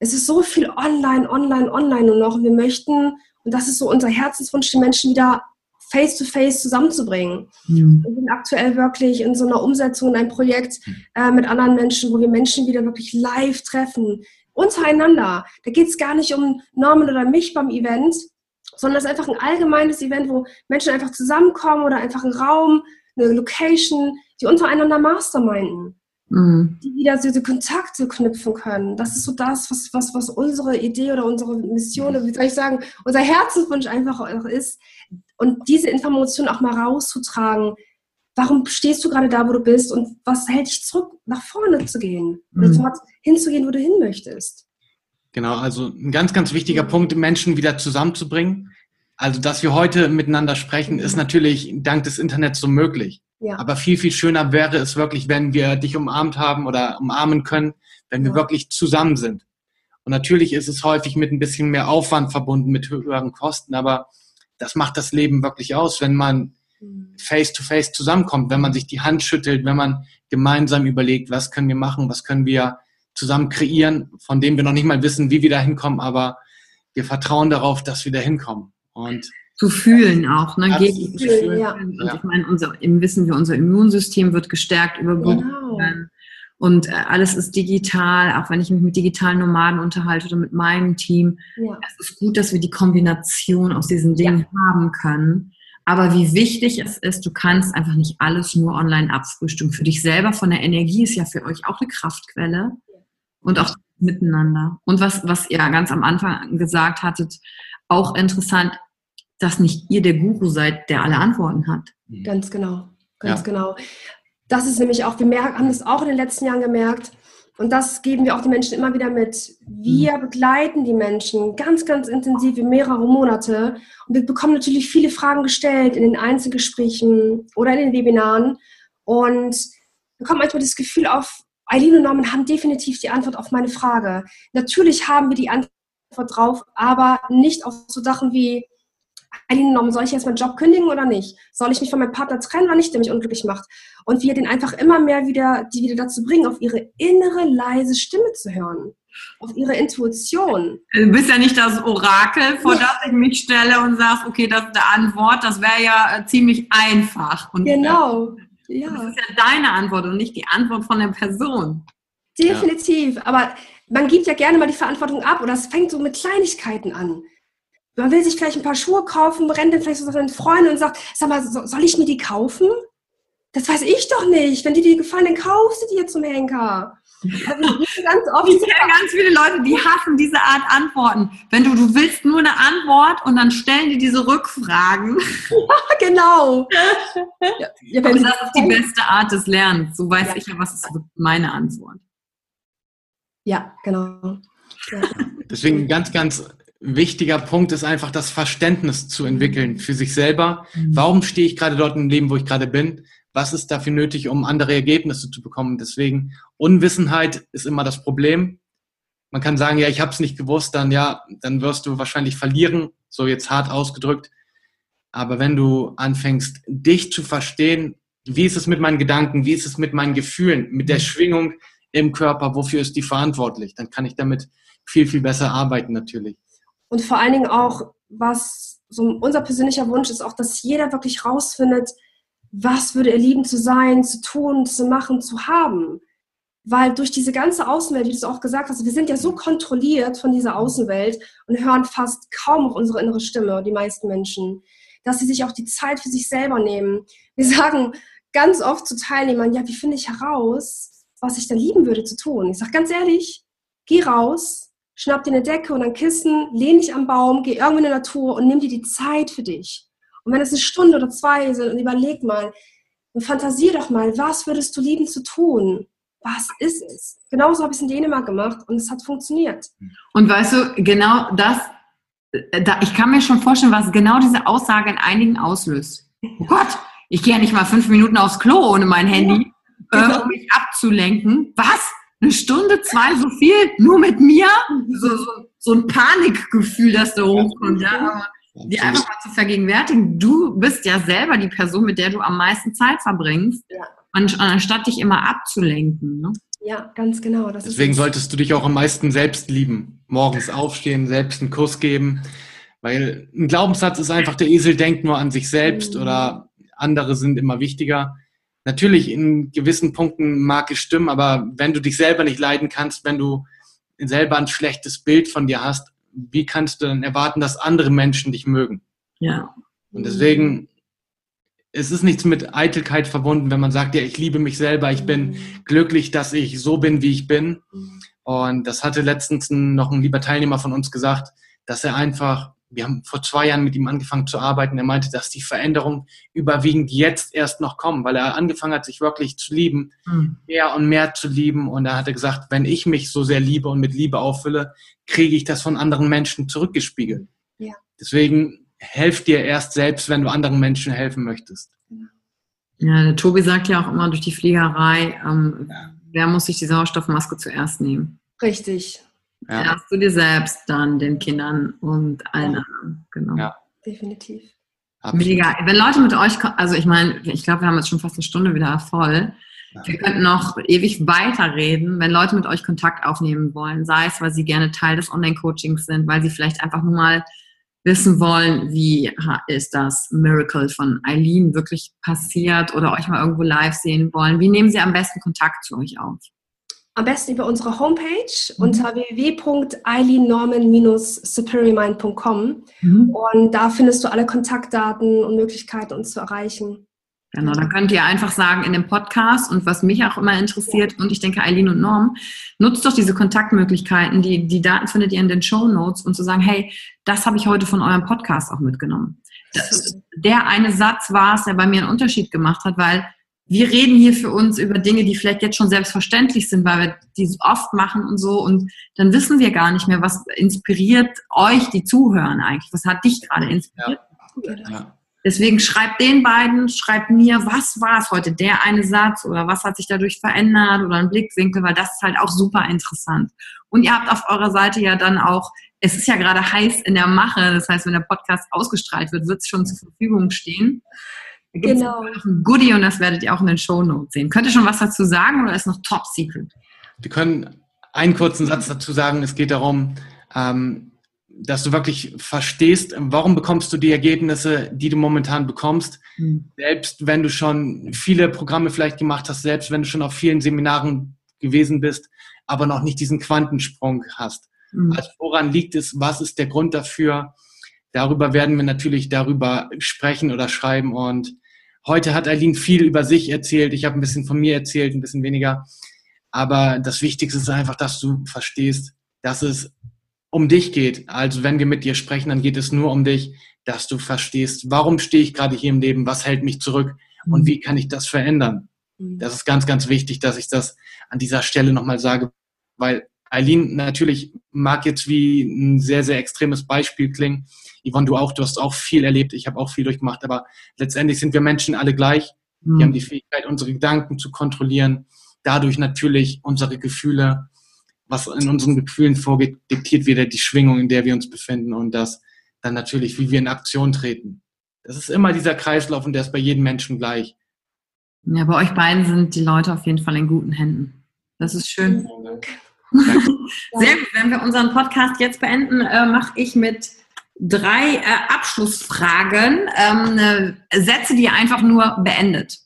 es ist so viel online, online, online nur noch und wir möchten, und das ist so unser Herzenswunsch, die Menschen wieder face to face zusammenzubringen. Mhm. Wir sind aktuell wirklich in so einer Umsetzung in einem Projekt äh, mit anderen Menschen, wo wir Menschen wieder wirklich live treffen, untereinander. Da geht es gar nicht um Norman oder mich beim Event, sondern es ist einfach ein allgemeines Event, wo Menschen einfach zusammenkommen oder einfach ein Raum, eine Location, die untereinander masterminden. Mhm. Die wieder diese Kontakte knüpfen können. Das ist so das, was, was, was unsere Idee oder unsere Mission, wie soll ich sagen, unser Herzenswunsch einfach ist. Und diese Information auch mal rauszutragen, warum stehst du gerade da, wo du bist und was hält dich zurück, nach vorne zu gehen mhm. oder hinzugehen, wo du hin möchtest. Genau, also ein ganz, ganz wichtiger. Punkt, Menschen wieder zusammenzubringen. Also, dass wir heute miteinander sprechen, ist natürlich dank des Internets so möglich. Ja. Aber viel, viel schöner wäre es wirklich, wenn wir dich umarmt haben oder umarmen können, wenn wir ja. wirklich zusammen sind. Und natürlich ist es häufig mit ein bisschen mehr Aufwand verbunden, mit höheren Kosten, aber das macht das Leben wirklich aus, wenn man face-to-face -face zusammenkommt, wenn man sich die Hand schüttelt, wenn man gemeinsam überlegt, was können wir machen, was können wir zusammen kreieren, von dem wir noch nicht mal wissen, wie wir da hinkommen, aber wir vertrauen darauf, dass wir da hinkommen. Und zu fühlen auch, ne? Gegen, zu fühlen, ja. Und ich meine, unser, im Wissen wir, unser Immunsystem wird gestärkt über genau. Und äh, alles ist digital, auch wenn ich mich mit digitalen Nomaden unterhalte oder mit meinem Team. Ja. Es ist gut, dass wir die Kombination aus diesen Dingen ja. haben können. Aber wie wichtig es ist, du kannst einfach nicht alles nur online abfrühstücken. Für dich selber von der Energie ist ja für euch auch eine Kraftquelle und auch miteinander. Und was, was ihr ganz am Anfang gesagt hattet, auch interessant, dass nicht ihr der Guru seid, der alle Antworten hat. Ganz genau, ganz ja. genau. Das ist nämlich auch, wir merken, haben das auch in den letzten Jahren gemerkt, und das geben wir auch den Menschen immer wieder mit. Wir mhm. begleiten die Menschen ganz, ganz intensiv in mehrere Monate. Und wir bekommen natürlich viele Fragen gestellt in den Einzelgesprächen oder in den Webinaren. Und wir bekommen manchmal das Gefühl auf, Eileen und Norman haben definitiv die Antwort auf meine Frage. Natürlich haben wir die Antwort drauf, aber nicht auf so Sachen wie, eingenommen, soll ich jetzt meinen Job kündigen oder nicht? Soll ich mich von meinem Partner trennen oder nicht, der mich unglücklich macht? Und wir den einfach immer mehr wieder, die wieder dazu bringen, auf ihre innere leise Stimme zu hören. Auf ihre Intuition. Du bist ja nicht das Orakel, vor das ich mich stelle und sagst, okay, das ist eine Antwort. Das wäre ja äh, ziemlich einfach. Und genau. Ja. Das ist ja deine Antwort und nicht die Antwort von der Person. Definitiv. Ja. Aber man gibt ja gerne mal die Verantwortung ab oder es fängt so mit Kleinigkeiten an man will sich vielleicht ein paar Schuhe kaufen, rennt dann vielleicht so seinen Freunden und sagt, sag mal, soll ich mir die kaufen? Das weiß ich doch nicht. Wenn die dir gefallen, dann kaufst du dir zum Henker. Also, ganz oft ich kenne ganz viele Leute, die hassen diese Art Antworten. Wenn du, du willst nur eine Antwort und dann stellen die diese Rückfragen. Ja, genau. Ja, ja, das ist die beste Art des Lernens. So weiß ja. ich ja, was ist meine Antwort. Ja, genau. Deswegen ganz, ganz wichtiger Punkt ist einfach das Verständnis zu entwickeln für sich selber. Mhm. Warum stehe ich gerade dort im Leben, wo ich gerade bin? Was ist dafür nötig, um andere Ergebnisse zu bekommen? Deswegen Unwissenheit ist immer das Problem. Man kann sagen, ja, ich habe es nicht gewusst, dann ja, dann wirst du wahrscheinlich verlieren, so jetzt hart ausgedrückt. Aber wenn du anfängst, dich zu verstehen, wie ist es mit meinen Gedanken, wie ist es mit meinen Gefühlen, mit der mhm. Schwingung im Körper, wofür ist die verantwortlich? Dann kann ich damit viel, viel besser arbeiten natürlich. Und vor allen Dingen auch, was so unser persönlicher Wunsch ist, auch, dass jeder wirklich rausfindet, was würde er lieben zu sein, zu tun, zu machen, zu haben. Weil durch diese ganze Außenwelt, wie du es auch gesagt hast, wir sind ja so kontrolliert von dieser Außenwelt und hören fast kaum auf unsere innere Stimme, die meisten Menschen, dass sie sich auch die Zeit für sich selber nehmen. Wir sagen ganz oft zu Teilnehmern, ja, wie finde ich heraus, was ich da lieben würde zu tun? Ich sage ganz ehrlich, geh raus, schnapp dir eine Decke und ein Kissen, lehn dich am Baum, geh irgendwo in die Natur und nimm dir die Zeit für dich. Und wenn es eine Stunde oder zwei sind, und überleg mal und fantasier doch mal, was würdest du lieben zu tun? Was ist es? Genauso habe ich es in Dänemark gemacht und es hat funktioniert. Und weißt du, genau das, äh, da, ich kann mir schon vorstellen, was genau diese Aussage in einigen auslöst. Oh Gott, ich gehe ja nicht mal fünf Minuten aufs Klo ohne mein Handy, ja, genau. äh, um mich abzulenken. Was? Eine Stunde, zwei, so viel, nur mit mir, so, so, so ein Panikgefühl, das da hochkommt, ja, aber die einfach mal zu vergegenwärtigen, du bist ja selber die Person, mit der du am meisten Zeit verbringst, ja. anstatt dich immer abzulenken. Ne? Ja, ganz genau. Deswegen solltest du dich auch am meisten selbst lieben. Morgens aufstehen, selbst einen Kuss geben. Weil ein Glaubenssatz ist einfach, der Esel denkt nur an sich selbst mhm. oder andere sind immer wichtiger natürlich in gewissen Punkten mag es stimmen, aber wenn du dich selber nicht leiden kannst, wenn du selber ein schlechtes Bild von dir hast, wie kannst du dann erwarten, dass andere Menschen dich mögen? Ja. Und deswegen, es ist nichts mit Eitelkeit verbunden, wenn man sagt, ja, ich liebe mich selber, ich bin glücklich, dass ich so bin, wie ich bin. Und das hatte letztens noch ein lieber Teilnehmer von uns gesagt, dass er einfach wir haben vor zwei Jahren mit ihm angefangen zu arbeiten. Er meinte, dass die Veränderungen überwiegend jetzt erst noch kommen, weil er angefangen hat, sich wirklich zu lieben, mhm. mehr und mehr zu lieben. Und er hatte gesagt, wenn ich mich so sehr liebe und mit Liebe auffülle, kriege ich das von anderen Menschen zurückgespiegelt. Ja. Deswegen helf dir erst selbst, wenn du anderen Menschen helfen möchtest. Ja, der Tobi sagt ja auch immer durch die Fliegerei, ähm, ja. wer muss sich die Sauerstoffmaske zuerst nehmen? Richtig. Ja. Erst du dir selbst, dann den Kindern und allen anderen. Genau. Ja. Definitiv. Absolut. Mega. Wenn Leute mit euch, also ich meine, ich glaube, wir haben jetzt schon fast eine Stunde wieder voll. Wir könnten noch ewig weiterreden, wenn Leute mit euch Kontakt aufnehmen wollen, sei es, weil sie gerne Teil des Online-Coachings sind, weil sie vielleicht einfach nur mal wissen wollen, wie ist das Miracle von Eileen wirklich passiert oder euch mal irgendwo live sehen wollen. Wie nehmen sie am besten Kontakt zu euch auf? Am besten über unsere Homepage mhm. unter www.eileen-norman-superiormind.com mhm. und da findest du alle Kontaktdaten und Möglichkeiten, uns zu erreichen. Genau, dann könnt ihr einfach sagen in dem Podcast und was mich auch immer interessiert und ich denke Eileen und Norm, nutzt doch diese Kontaktmöglichkeiten, die, die Daten findet ihr in den Show Notes und zu sagen, hey, das habe ich heute von eurem Podcast auch mitgenommen. Das, der eine Satz war es, der bei mir einen Unterschied gemacht hat, weil wir reden hier für uns über Dinge, die vielleicht jetzt schon selbstverständlich sind, weil wir die oft machen und so und dann wissen wir gar nicht mehr, was inspiriert euch, die zuhören eigentlich. Was hat dich gerade inspiriert? Ja. Ja. Deswegen schreibt den beiden, schreibt mir, was war es heute, der eine Satz oder was hat sich dadurch verändert oder ein Blickwinkel, weil das ist halt auch super interessant. Und ihr habt auf eurer Seite ja dann auch, es ist ja gerade heiß in der Mache, das heißt, wenn der Podcast ausgestrahlt wird, wird es schon zur Verfügung stehen. Da gibt genau. ein Goodie und das werdet ihr auch in den Show Notes sehen. Könnt ihr schon was dazu sagen oder ist noch top secret? Wir können einen kurzen Satz dazu sagen. Es geht darum, ähm, dass du wirklich verstehst, warum bekommst du die Ergebnisse, die du momentan bekommst. Mhm. Selbst wenn du schon viele Programme vielleicht gemacht hast, selbst wenn du schon auf vielen Seminaren gewesen bist, aber noch nicht diesen Quantensprung hast. Mhm. Also woran liegt es? Was ist der Grund dafür? Darüber werden wir natürlich darüber sprechen oder schreiben. Und heute hat Eileen viel über sich erzählt. Ich habe ein bisschen von mir erzählt, ein bisschen weniger. Aber das Wichtigste ist einfach, dass du verstehst, dass es um dich geht. Also wenn wir mit dir sprechen, dann geht es nur um dich, dass du verstehst, warum stehe ich gerade hier im Leben, was hält mich zurück und wie kann ich das verändern. Mhm. Das ist ganz, ganz wichtig, dass ich das an dieser Stelle nochmal sage, weil Eileen natürlich mag jetzt wie ein sehr, sehr extremes Beispiel klingen. Yvonne, du auch, du hast auch viel erlebt, ich habe auch viel durchgemacht, aber letztendlich sind wir Menschen alle gleich. Wir mhm. haben die Fähigkeit, unsere Gedanken zu kontrollieren, dadurch natürlich unsere Gefühle was in unseren Gefühlen vorgeht, diktiert wieder die Schwingung, in der wir uns befinden und das dann natürlich, wie wir in Aktion treten. Das ist immer dieser Kreislauf und der ist bei jedem Menschen gleich. Ja, bei euch beiden sind die Leute auf jeden Fall in guten Händen. Das ist schön. Sehr gut. Wenn wir unseren Podcast jetzt beenden, äh, mache ich mit drei äh, Abschlussfragen ähm, äh, Sätze, die ihr einfach nur beendet.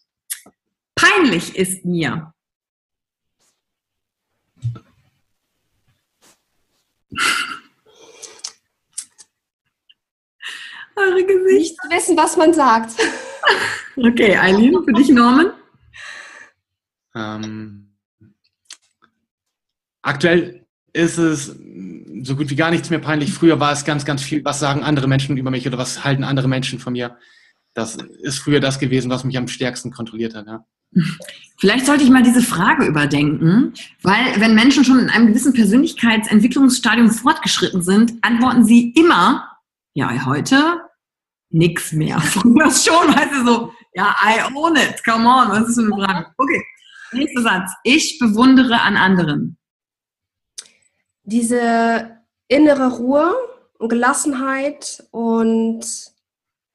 Peinlich ist mir. Eure Gesichter. Nicht zu wissen, was man sagt. Okay, Eileen, für dich, Norman? Ähm, aktuell ist es so gut wie gar nichts mehr peinlich. Früher war es ganz, ganz viel, was sagen andere Menschen über mich oder was halten andere Menschen von mir. Das ist früher das gewesen, was mich am stärksten kontrolliert hat. Ja. Vielleicht sollte ich mal diese Frage überdenken, weil wenn Menschen schon in einem gewissen Persönlichkeitsentwicklungsstadium fortgeschritten sind, antworten sie immer, ja, heute nix mehr. Früher schon, weißt du, so, ja, I own it, come on, was ist für eine Frage? Okay, nächster Satz. Ich bewundere an anderen. Diese innere Ruhe und Gelassenheit und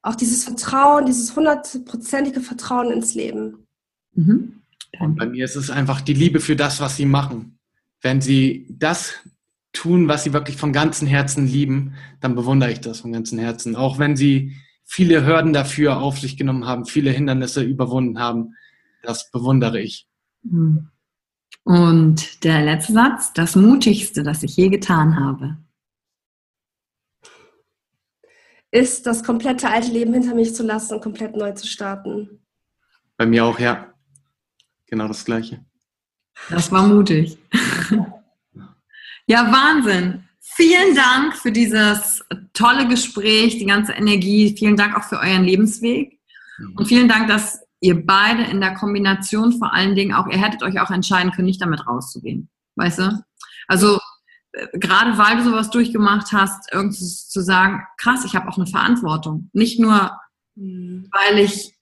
auch dieses Vertrauen, dieses hundertprozentige Vertrauen ins Leben. Mhm. Und bei mir ist es einfach die Liebe für das, was sie machen. Wenn sie das tun, was sie wirklich von ganzem Herzen lieben, dann bewundere ich das von ganzem Herzen. Auch wenn sie viele Hürden dafür auf sich genommen haben, viele Hindernisse überwunden haben, das bewundere ich. Mhm. Und der letzte Satz, das Mutigste, das ich je getan habe. Ist das komplette alte Leben hinter mich zu lassen und komplett neu zu starten. Bei mir auch, ja. Genau das Gleiche. Das war mutig. ja, Wahnsinn. Vielen Dank für dieses tolle Gespräch, die ganze Energie. Vielen Dank auch für euren Lebensweg. Und vielen Dank, dass ihr beide in der Kombination vor allen Dingen auch, ihr hättet euch auch entscheiden können, nicht damit rauszugehen. Weißt du? Also, äh, gerade weil du sowas durchgemacht hast, irgendwie zu sagen, krass, ich habe auch eine Verantwortung. Nicht nur, mhm. weil ich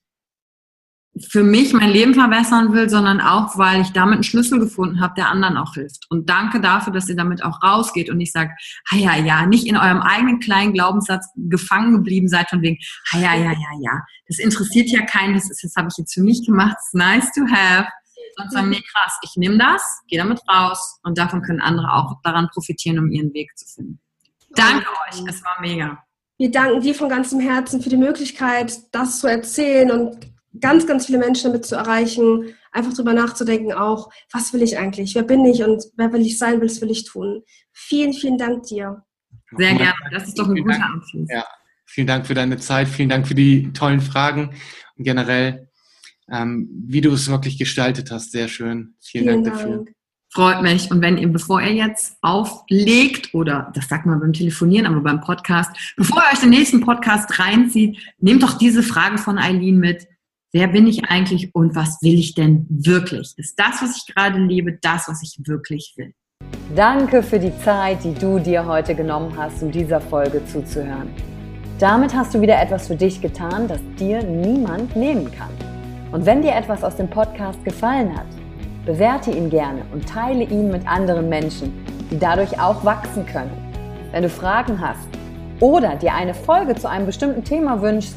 für mich mein Leben verbessern will, sondern auch, weil ich damit einen Schlüssel gefunden habe, der anderen auch hilft. Und danke dafür, dass ihr damit auch rausgeht und nicht sagt, ja, ja, nicht in eurem eigenen kleinen Glaubenssatz gefangen geblieben seid von wegen, ja, ja, ja, ja, das interessiert ja keinen, das ist, das habe ich jetzt für mich gemacht, it's nice to have. Und sagen, nee, krass, ich nehme das, gehe damit raus und davon können andere auch daran profitieren, um ihren Weg zu finden. Danke euch, es war mega. Wir danken dir von ganzem Herzen für die Möglichkeit, das zu erzählen und ganz, ganz viele Menschen damit zu erreichen, einfach drüber nachzudenken auch, was will ich eigentlich, wer bin ich und wer will ich sein, was will ich tun. Vielen, vielen Dank dir. Sehr gerne, das ist doch ein guter. Abschluss. Ja, vielen Dank für deine Zeit, vielen Dank für die tollen Fragen und generell, ähm, wie du es wirklich gestaltet hast, sehr schön. Vielen, vielen Dank, Dank dafür. Freut mich. Und wenn ihr, bevor ihr jetzt auflegt, oder das sagt man beim Telefonieren, aber beim Podcast, bevor ihr euch den nächsten Podcast reinzieht, nehmt doch diese Frage von Eileen mit wer bin ich eigentlich und was will ich denn wirklich? Ist das, was ich gerade lebe, das, was ich wirklich will? Danke für die Zeit, die du dir heute genommen hast, um dieser Folge zuzuhören. Damit hast du wieder etwas für dich getan, das dir niemand nehmen kann. Und wenn dir etwas aus dem Podcast gefallen hat, bewerte ihn gerne und teile ihn mit anderen Menschen, die dadurch auch wachsen können. Wenn du Fragen hast oder dir eine Folge zu einem bestimmten Thema wünschst,